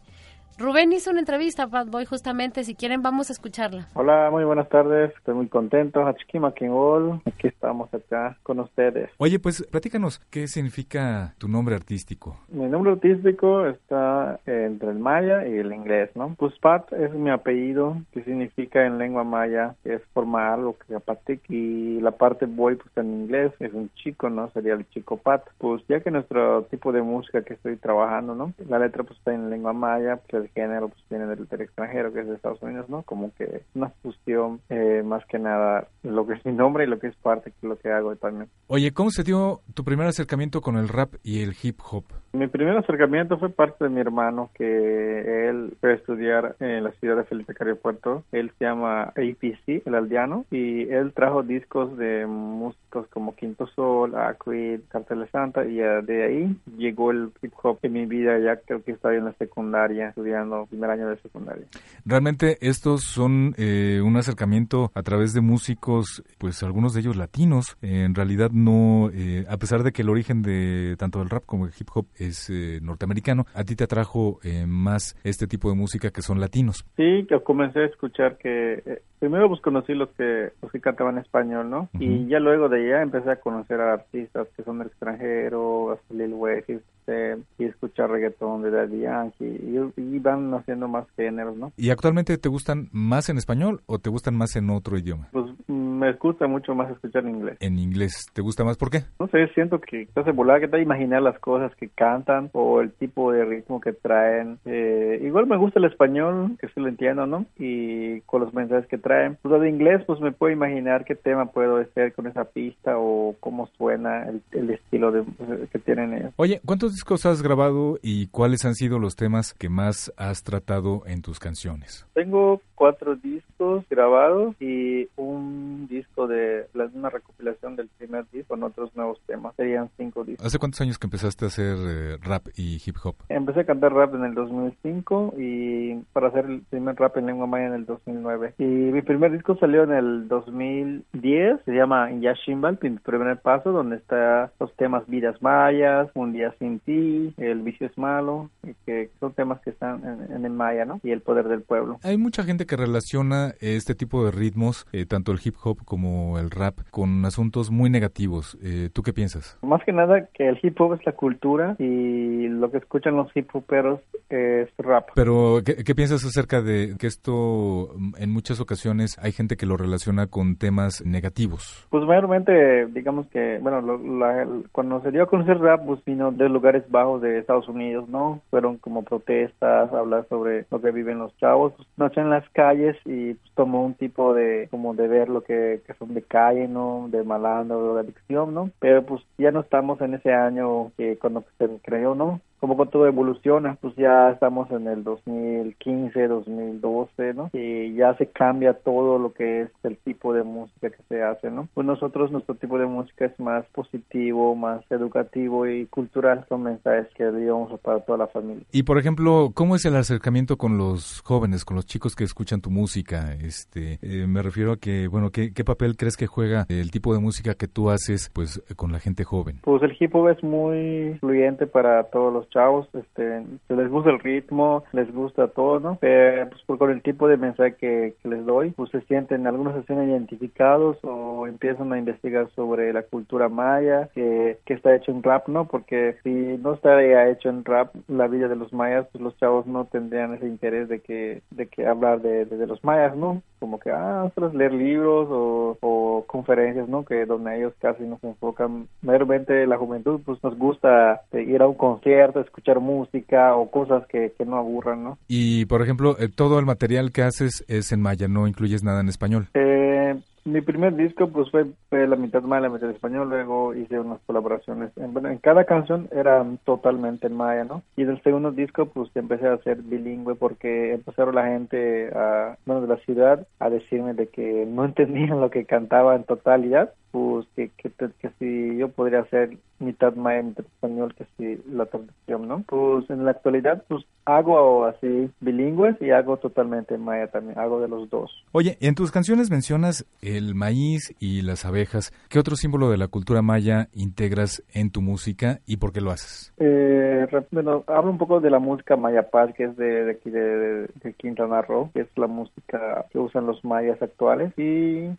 Rubén hizo una entrevista a Pat Boy justamente, si quieren vamos a escucharla. Hola, muy buenas tardes. Estoy muy contento. Hachikima Kenol. Aquí estamos acá con ustedes. Oye, pues platícanos, ¿qué significa tu nombre artístico? Mi nombre artístico está entre el maya y el inglés, ¿no? Pues Pat es mi apellido, que significa en lengua maya, que es formar algo que apatic, y la parte boy, pues en inglés, es un chico, ¿no? Sería el chico Pat. Pues ya que nuestro tipo de música que estoy trabajando, ¿no? La letra pues está en lengua maya, pues el género pues viene del, del extranjero, que es de Estados Unidos, ¿no? Como que una fusión, eh, más que nada, lo que es mi nombre y lo que es parte, es lo que hago también. Oye, ¿cómo se dio tu primer acercamiento con el rap y el hip hop? Mi primer acercamiento fue parte de mi hermano, que él fue a estudiar en la ciudad de Felipe Carrillo Puerto. Él se llama APC, el aldeano, y él trajo discos de músicos como Quinto Sol, Aquid, Cartel de Santa, y de ahí llegó el hip hop en mi vida, ya creo que estaba en la secundaria, estudiando primer año de secundaria. Realmente estos son eh, un acercamiento a través de músicos, pues algunos de ellos latinos. Eh, en realidad no, eh, a pesar de que el origen de tanto del rap como el hip hop es eh, norteamericano, a ti te atrajo eh, más este tipo de música que son latinos. Sí, que comencé a escuchar que eh, primero pues conocí los que los que cantaban español, ¿no? Y ya luego de allá empecé a conocer a artistas que son del extranjero, hasta Lil Wayne, 50 Cent, y escuchar reggaetón de Daddy Yankee y, y van haciendo más géneros, ¿no? ¿Y actualmente te gustan más en español o te gustan más en otro idioma? Pues mm, me gusta mucho más escuchar en inglés. En inglés, ¿te gusta más? ¿Por qué? No sé, siento que hace volar, que te imaginar las cosas que cantan o el tipo de ritmo que traen. Eh, igual me gusta el español, que sí lo entiendo, ¿no? Y con los mensajes que traen. Pues de inglés, pues me puedo imaginar qué tema puedo hacer con esa pista o cómo suena el, el estilo de, que tienen ellos. Oye, ¿cuántos discos has grabado y cuáles han sido los temas que más has tratado en tus canciones? Tengo cuatro discos grabados y un disco de la, una recopilación del primer disco con otros nuevos temas. Serían cinco discos. ¿Hace cuántos años que empezaste a hacer eh, rap y hip hop? Empecé a cantar rap en el 2005 y para hacer el primer rap en lengua maya en el 2009. Y mi primer disco salió en el 2010, se llama Yashimbal, mi primer paso, donde está los temas Vidas Mayas, Un Día Sin Ti, El Vicio es Malo, que son temas que están en, en el maya, ¿no? Y el poder del pueblo. Hay mucha gente que relaciona este tipo de ritmos, eh, tanto el hip hop como el rap, con asuntos muy negativos. Eh, ¿Tú qué piensas? Más que nada que el hip hop es la cultura y lo que escuchan los hip hoperos es rap. Pero, ¿qué, qué piensas acerca de que esto, mm, en muchas ocasiones, hay gente que lo relaciona con temas negativos? Pues mayormente, digamos que, bueno, lo- la- cuando se dio a conocer rap, pues vino de bajos de Estados Unidos, ¿no? Fueron como protestas, hablar sobre lo que viven los chavos, pues, noche en las calles y pues, tomó un tipo de, como de ver lo que, que son de calle, ¿no? De malandro, de adicción, ¿no? Pero pues ya no estamos en ese año que cuando se creó, ¿no? Como con todo evoluciona, pues ya estamos en el 2015, 2012, ¿no? Y ya se cambia todo lo que es el tipo de música que se hace, ¿no? Pues nosotros, nuestro tipo de música es más positivo, más educativo y cultural, son mensajes que digamos para toda la familia. Y por ejemplo, ¿cómo es el acercamiento con los jóvenes, con los chicos que escuchan tu música? Este, eh, me refiero a que, bueno, ¿qué, ¿qué papel crees que juega el tipo de música que tú haces, pues, con la gente joven? Pues el hip hop es muy fluyente para todos los chavos, este, les gusta el ritmo, les gusta todo, ¿no? Pero, pues por, con el tipo de mensaje que, les doy, pues se sienten, algunos se sienten identificados o empiezan a investigar sobre la cultura maya, que, está hecho en rap, ¿no? Porque si no estaría hecho en rap la vida de los mayas, pues los chavos no tendrían ese interés de que, de que hablar de, de, los mayas, ¿no? Como que, ah, nosotros leer libros o, o conferencias, ¿no? Que donde ellos casi no se enfocan, mayormente la juventud, pues nos gusta eh, ir a un concierto, escuchar música o cosas que, que no aburran, ¿no? Y, por ejemplo, eh, todo el material que haces es en maya, no incluyes nada en español. Eh, mi primer disco pues fue, fue la mitad maya, la mitad español, luego hice unas colaboraciones. En, en cada canción era totalmente en maya, ¿no? Y del segundo disco pues empecé a ser bilingüe porque empezaron la gente a, bueno, de la ciudad a decirme de que no entendían lo que cantaba en totalidad pues que, que, que, si yo podría hacer mitad maya, mitad español, que si la traducción, ¿no? Pues en la actualidad, pues hago así bilingües y hago totalmente maya también, hago de los dos. Oye, en tus canciones mencionas el maíz y las abejas. ¿Qué otro símbolo de la cultura maya integras en tu música y por qué lo haces? Eh, bueno, hablo un poco de la música maya paz, que es de, de aquí de, de, de Quintana Roo, que es la música que usan los mayas actuales y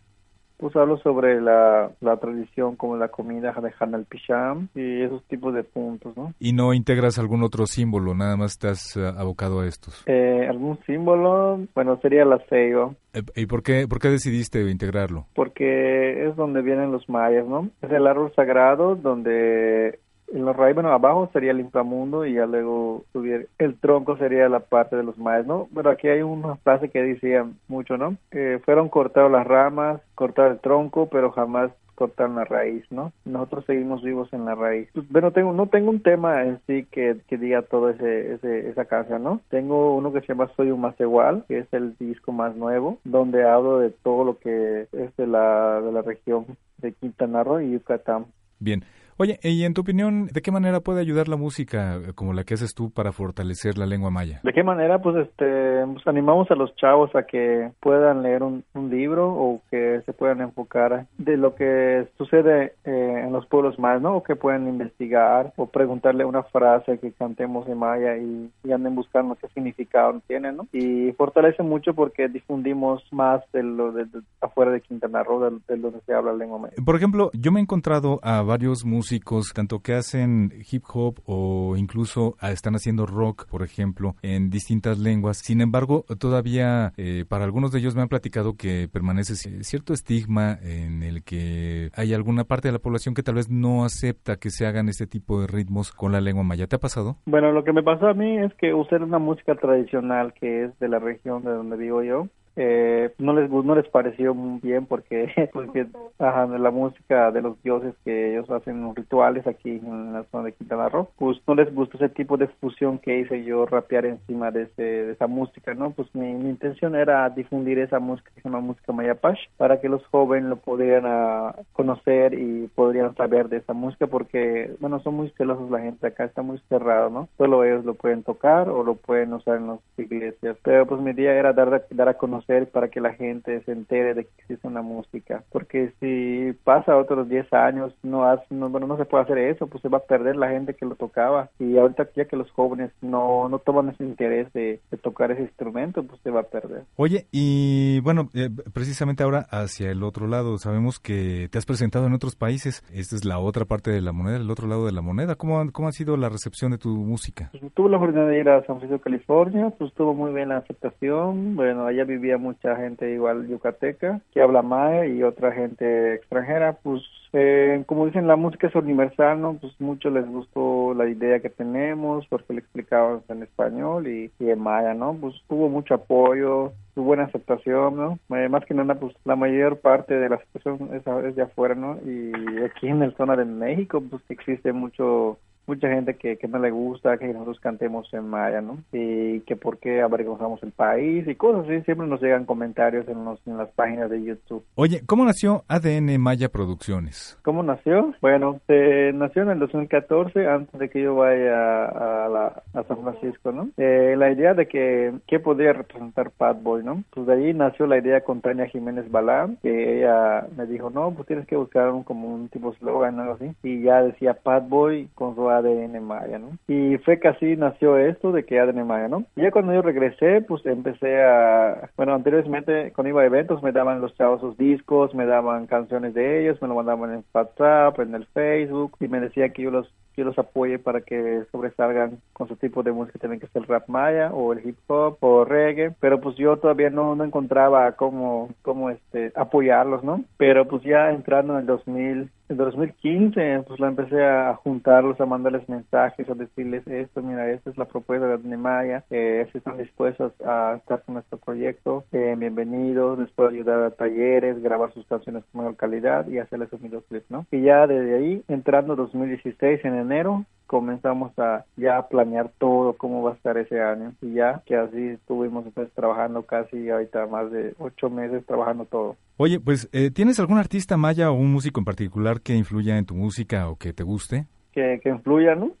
pues hablo sobre la, la tradición como la comida de Hanal Pisham y esos tipos de puntos, ¿no? ¿Y no integras algún otro símbolo? Nada más estás uh, abocado a estos. Eh, ¿Algún símbolo? Bueno, sería el aseo. ¿Y por qué, por qué decidiste integrarlo? Porque es donde vienen los mayas, ¿no? Es el árbol sagrado donde en los raíces, bueno, abajo sería el inframundo y ya luego subir el tronco sería la parte de los mayas, ¿no? Pero aquí hay una frase que decía mucho, ¿no? Que fueron cortadas las ramas, cortar el tronco, pero jamás cortaron la raíz, ¿no? Nosotros seguimos vivos en la raíz. Pues, bueno, tengo, no tengo un tema en sí que, que diga todo ese, ese, esa canción, ¿no? Tengo uno que se llama Soy un más igual, que es el disco más nuevo, donde hablo de todo lo que es de la, de la región de Quintana Roo y Yucatán. Bien. Oye, y en tu opinión, ¿de qué manera puede ayudar la música como la que haces tú para fortalecer la lengua maya? ¿De qué manera? Pues, este, pues animamos a los chavos a que puedan leer un, un libro o que se puedan enfocar de lo que sucede eh, en los pueblos mayas, ¿no? O que puedan investigar o preguntarle una frase que cantemos en maya y, y anden buscando qué significado tiene, ¿no? Y fortalece mucho porque difundimos más de lo de, de afuera de Quintana Roo, de, de donde se habla la lengua maya. Por ejemplo, yo me he encontrado a varios músicos músicos, tanto que hacen hip hop o incluso están haciendo rock, por ejemplo, en distintas lenguas. Sin embargo, todavía eh, para algunos de ellos me han platicado que permanece cierto estigma en el que hay alguna parte de la población que tal vez no acepta que se hagan este tipo de ritmos con la lengua maya. ¿Te ha pasado? Bueno, lo que me pasó a mí es que usé una música tradicional que es de la región de donde vivo yo eh, no les no les pareció muy bien porque porque la música de los dioses que ellos hacen rituales aquí en la zona de Quintana Roo pues no les gustó ese tipo de fusión que hice yo rapear encima de, ese, de esa música no pues mi, mi, intención era difundir esa música que se llama música mayapash para que los jóvenes lo pudieran uh, conocer y podrían saber de esa música porque bueno son muy celosos la gente acá está muy cerrado no solo ellos lo pueden tocar o lo pueden usar en las iglesias. Pero pues mi idea era dar dar a conocer para que la gente se entere de que existe una música. Porque si pasa otros 10 años no, has, no bueno no se puede hacer eso pues se va a perder la gente que lo tocaba. Y ahorita ya que los jóvenes no no toman ese interés de, de tocar ese instrumento pues se va a perder. Oye y bueno eh, precisamente ahora hacia el otro lado sabemos que te has presentado en otros países. Esta es la otra parte de la moneda el otro lado de la moneda. Cómo cómo ha sido la recepción de tu música pues, tuve la oportunidad de ir a San Francisco California pues tuvo muy bien la aceptación. Bueno allá vivía mucha gente igual yucateca que habla maya y otra gente extranjera, pues eh, como dicen, la música es universal, ¿no? Pues mucho les gustó la idea que tenemos porque le explicábamos en español y, en maya, ¿no? Pues tuvo mucho apoyo, tuvo buena aceptación, ¿no? Eh, más que nada, pues la mayor parte de la aceptación es, es de afuera, ¿no? Y aquí en el zona de México, pues existe mucho mucha gente que, que no le gusta que nosotros cantemos en maya, ¿no? Y que por qué avergonzamos el país y cosas así. Siempre nos llegan comentarios en, los, en las páginas de YouTube. Oye, ¿cómo nació ADN Maya Producciones? ¿Cómo nació? Bueno, eh, nació en el 2014, antes de que yo vaya a, la, a San Francisco, ¿no? Eh, la idea de que, ¿qué podría representar Pat Boy, ¿no? Pues de ahí nació la idea con Tania Jiménez Balán, que ella me dijo, no, pues tienes que buscar un, como un tipo slogan, algo así. Y ya decía Pat Boy con su ADN Maya, ¿no? Y fue que así nació esto de que ADN Maya, ¿no? Y ya cuando yo regresé, pues empecé a, bueno, anteriormente cuando iba a eventos me daban los chavos sus discos, me daban canciones de ellos, me lo mandaban en WhatsApp, en el Facebook y me decía que yo los yo los apoye para que sobresalgan con su tipo de música, tienen que ser rap maya o el hip hop o reggae, pero pues yo todavía no, no encontraba cómo, cómo este, apoyarlos, ¿no? Pero pues ya entrando en el 2000, en 2015 pues la empecé a juntarlos, a mandarles mensajes, a decirles esto, mira, esta es la propuesta de Adnemaya, eh, si están dispuestos a estar con nuestro proyecto, eh, bienvenidos, les puedo ayudar a talleres, grabar sus canciones con mejor calidad y hacerles un videoclip, ¿no? Y ya desde ahí, entrando 2016 en enero, comenzamos a ya planear todo cómo va a estar ese año y ya que así estuvimos pues, trabajando casi ahorita más de ocho meses trabajando todo. Oye, pues eh, ¿tienes algún artista maya o un músico en particular que influya en tu música o que te guste? Que, que influya, ¿no?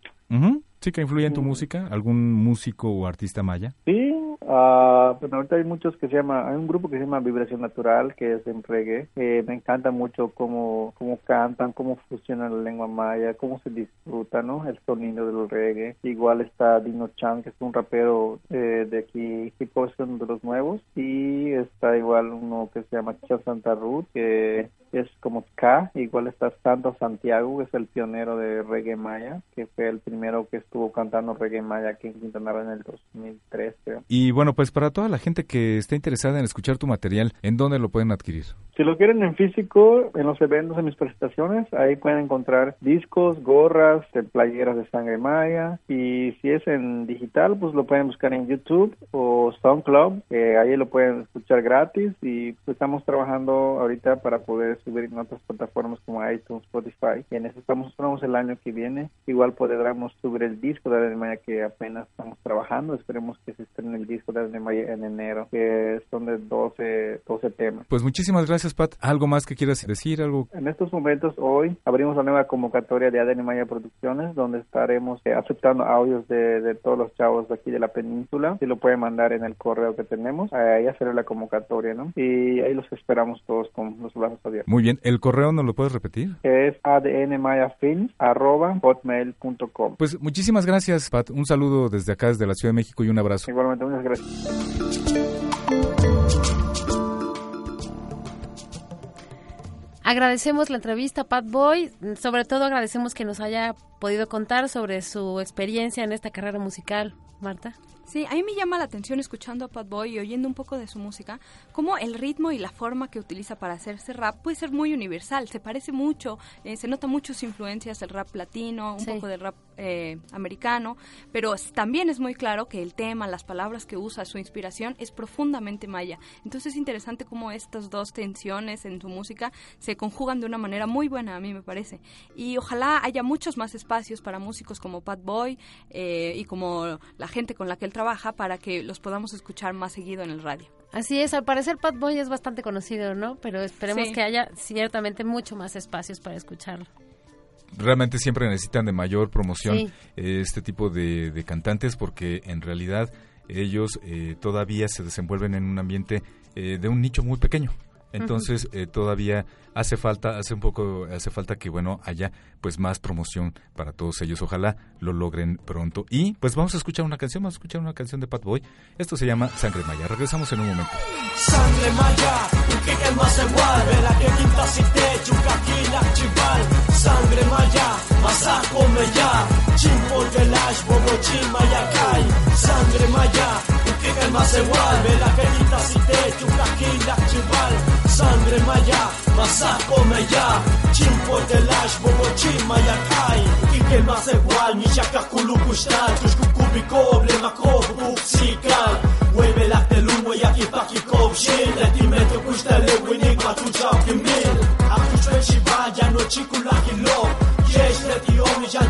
Sí, que influya en tu música, algún músico o artista maya. Sí, uh, pero ahorita hay muchos que se llama, hay un grupo que se llama Vibración Natural, que es en reggae. Eh, me encanta mucho cómo, cómo cantan, cómo funciona la lengua maya, cómo se disfruta, ¿no? El sonido del reggae. Igual está Dino Chan, que es un rapero eh, de aquí, hip hop es uno de los nuevos. Y está igual uno que se llama Chan Santa Ruth, que es como K, igual está Santo Santiago, que es el pionero de reggae maya, que fue el primero que estuvo cantando reggae maya aquí en Quintana Roo en el 2003, Y bueno, pues para toda la gente que esté interesada en escuchar tu material, ¿en dónde lo pueden adquirir? Si lo quieren en físico, en los eventos, en mis presentaciones, ahí pueden encontrar discos, gorras, playeras de sangre maya, y si es en digital, pues lo pueden buscar en YouTube o SoundCloud, eh, ahí lo pueden escuchar gratis, y pues estamos trabajando ahorita para poder subir en otras plataformas como iTunes, Spotify. Y en eso estamos, esperamos el año que viene. Igual podremos subir el disco de Ademaya que apenas estamos trabajando. Esperemos que se estrene el disco de Ademaya en enero, que son de 12, 12 temas. Pues muchísimas gracias, Pat. ¿Algo más que quieras decir? algo En estos momentos, hoy, abrimos la nueva convocatoria de ADN Maya Producciones, donde estaremos eh, aceptando audios de, de, todos los chavos de aquí de la península. Si lo pueden mandar en el correo que tenemos, ahí hacer la convocatoria, ¿no? Y ahí los esperamos todos con los brazos abiertos. Muy bien, ¿el correo no lo puedes repetir? Es adnmayafilms.hotmail.com Pues muchísimas gracias, Pat. Un saludo desde acá, desde la Ciudad de México y un abrazo. Igualmente, muchas gracias. Agradecemos la entrevista, Pat Boy. Sobre todo agradecemos que nos haya podido contar sobre su experiencia en esta carrera musical, Marta. Sí, a mí me llama la atención escuchando a Pat Boy y oyendo un poco de su música, cómo el ritmo y la forma que utiliza para hacerse rap puede ser muy universal, se parece mucho, eh, se nota muchas influencias del rap latino, un sí. poco del rap eh, americano, pero también es muy claro que el tema, las palabras que usa, su inspiración es profundamente maya. Entonces es interesante cómo estas dos tensiones en su música se conjugan de una manera muy buena, a mí me parece. Y ojalá haya muchos más espacios para músicos como Pat Boy eh, y como la gente con la que él trabaja para que los podamos escuchar más seguido en el radio. Así es, al parecer Pat Boy es bastante conocido, ¿no? Pero esperemos Sí. que haya ciertamente mucho más espacios para escucharlo. Realmente siempre necesitan de mayor promoción Sí. este tipo de, de cantantes porque en realidad ellos eh, todavía se desenvuelven en un ambiente eh, de un nicho muy pequeño. Entonces eh, todavía hace falta, hace un poco, hace falta que bueno haya pues más promoción para todos ellos. Ojalá lo logren pronto. Y pues vamos a escuchar una canción, vamos a escuchar una canción de Pat Boy. Esto se llama Sangre Maya. Regresamos en un momento. Sangre maya, que más igual Vela que quinta si te chucaquila chival Sangre maya, masako meya Chimpo de lash, bobo chimaya kai Sangre maya, que es más igual Vela que quinta si te chucaquila chival. Sangre maya, masako meya Chimpo de lash, bobo chimaya kai Y que más igual, mi shaka kulu kushtal Tush kukubi koble makob uksikal Mueve la telumo y aquí pa' aquí kopshin Letimetro kushta le winik ma tu chao kimil Aku chwen shiba ya no chiku la kilo Yesh leti omi ya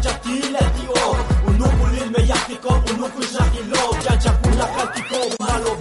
bellaquito, un ojo y chachapula cáltico, malo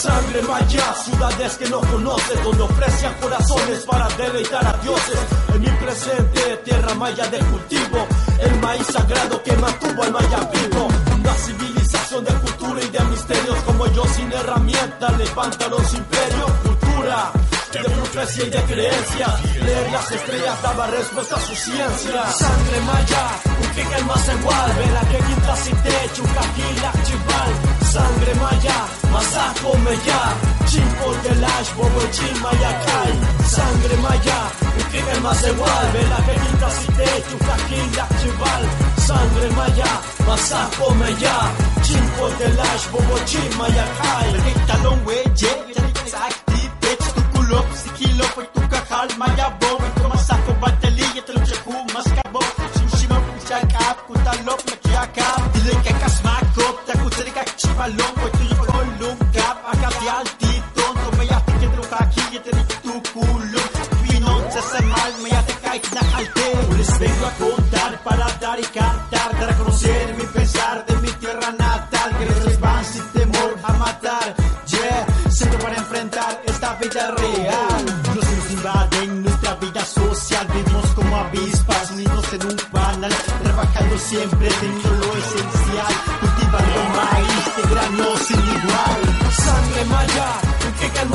Sangre maya, ciudades que no conoces, donde ofrecen corazones para deleitar a dioses. En mi presente, tierra maya de cultivo, el maíz sagrado que mantuvo al maya vivo. Una civilización de cultura y de misterios, como yo sin herramientas, levanta los imperios. Cultura, de profecía y de creencia. Leer las estrellas daba respuesta a su ciencia. Sangre maya que el más igual. Vela que quinta si techo, un cajila chival. Sangre maya, masaco meya. Chimpo de lash, bobo maya kai. Sangre maya, que el más igual. Vela que quinta si techo, un cajila chival. Sangre maya, masaco meya. Chimpo de lash, bobo maya kai. Talón, wey, lop si kilo por tu cajal maya dile que kasmako ta kutri ka chipalong por tu kolum gap akatial ti tonto me ya te quedro aquí ya te tu culo. Vino se se mal me ya te cae na halte les vengo a contar para dar y cantar para conocer mi pensar de mi tierra natal. Que les van sin temor a matar. Yeah siempre para enfrentar esta vida real. Los nos invaden nuestra vida social, vivimos como avispas, unidos en un panal, trabajando siempre teniendo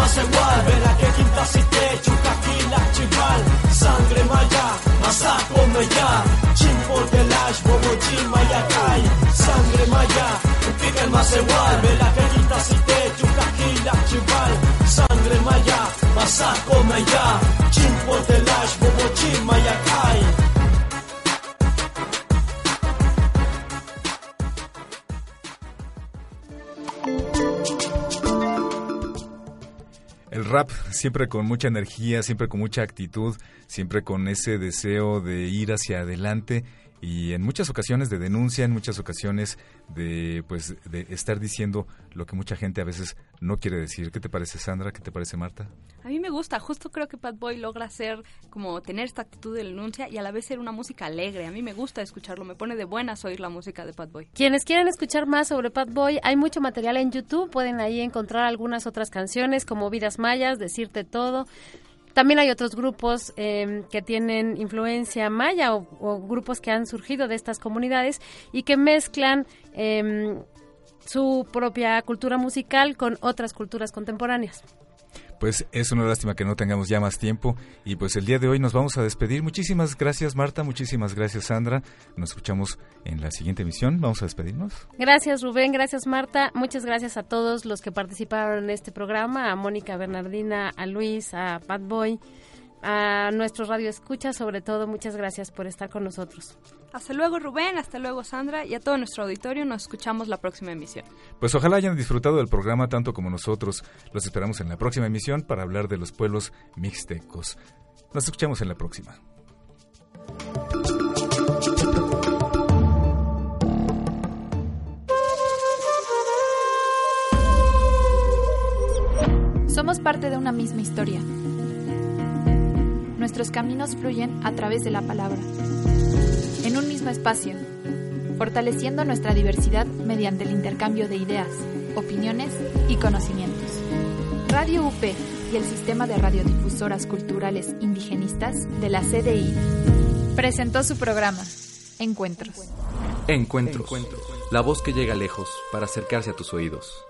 se igual, verá que quinta si te chucaquila chival. Sangre maya, masaco meya, chimpo de lash, bobo maya kai. Sangre maya, que calma se igual, verá que quinta si te chucaquila chival. Sangre maya, masaco meya, chimpo de lash, bobo maya El rap siempre con mucha energía, siempre con mucha actitud, siempre con ese deseo de ir hacia adelante y en muchas ocasiones de denuncia, en muchas ocasiones de pues de estar diciendo lo que mucha gente a veces no quiere decir. ¿Qué te parece Sandra? ¿Qué te parece Marta? A mí me gusta, justo creo que Pat Boy logra ser como tener esta actitud de denuncia y a la vez ser una música alegre. A mí me gusta escucharlo, me pone de buenas oír la música de Pat Boy. Quienes quieran escuchar más sobre Pat Boy, hay mucho material en YouTube, pueden ahí encontrar algunas otras canciones como Vidas Mayas, Decirte Todo. También hay otros grupos eh, que tienen influencia maya o, grupos que han surgido de estas comunidades y que mezclan eh, su propia cultura musical con otras culturas contemporáneas. Pues es una lástima que no tengamos ya más tiempo y pues el día de hoy nos vamos a despedir. Muchísimas gracias Marta, muchísimas gracias Sandra. Nos escuchamos en la siguiente emisión. Vamos a despedirnos. Gracias Rubén, gracias Marta. Muchas gracias a todos los que participaron en este programa, a Mónica Bernardina, a Luis, a Pat Boy, a nuestro radio escucha, sobre todo muchas gracias por estar con nosotros. Hasta luego Rubén, hasta luego Sandra y a todo nuestro auditorio nos escuchamos la próxima emisión. Pues ojalá hayan disfrutado del programa tanto como nosotros. Los esperamos en la próxima emisión para hablar de los pueblos mixtecos. Nos escuchamos en la próxima. Somos parte de una misma historia. Nuestros caminos fluyen a través de la palabra. Espacio, fortaleciendo nuestra diversidad mediante el intercambio de ideas, opiniones y conocimientos. Radio UP y el Sistema de Radiodifusoras Culturales Indigenistas de la CDI presentó su programa, Encuentros. Encuentros. La voz que llega lejos para acercarse a tus oídos.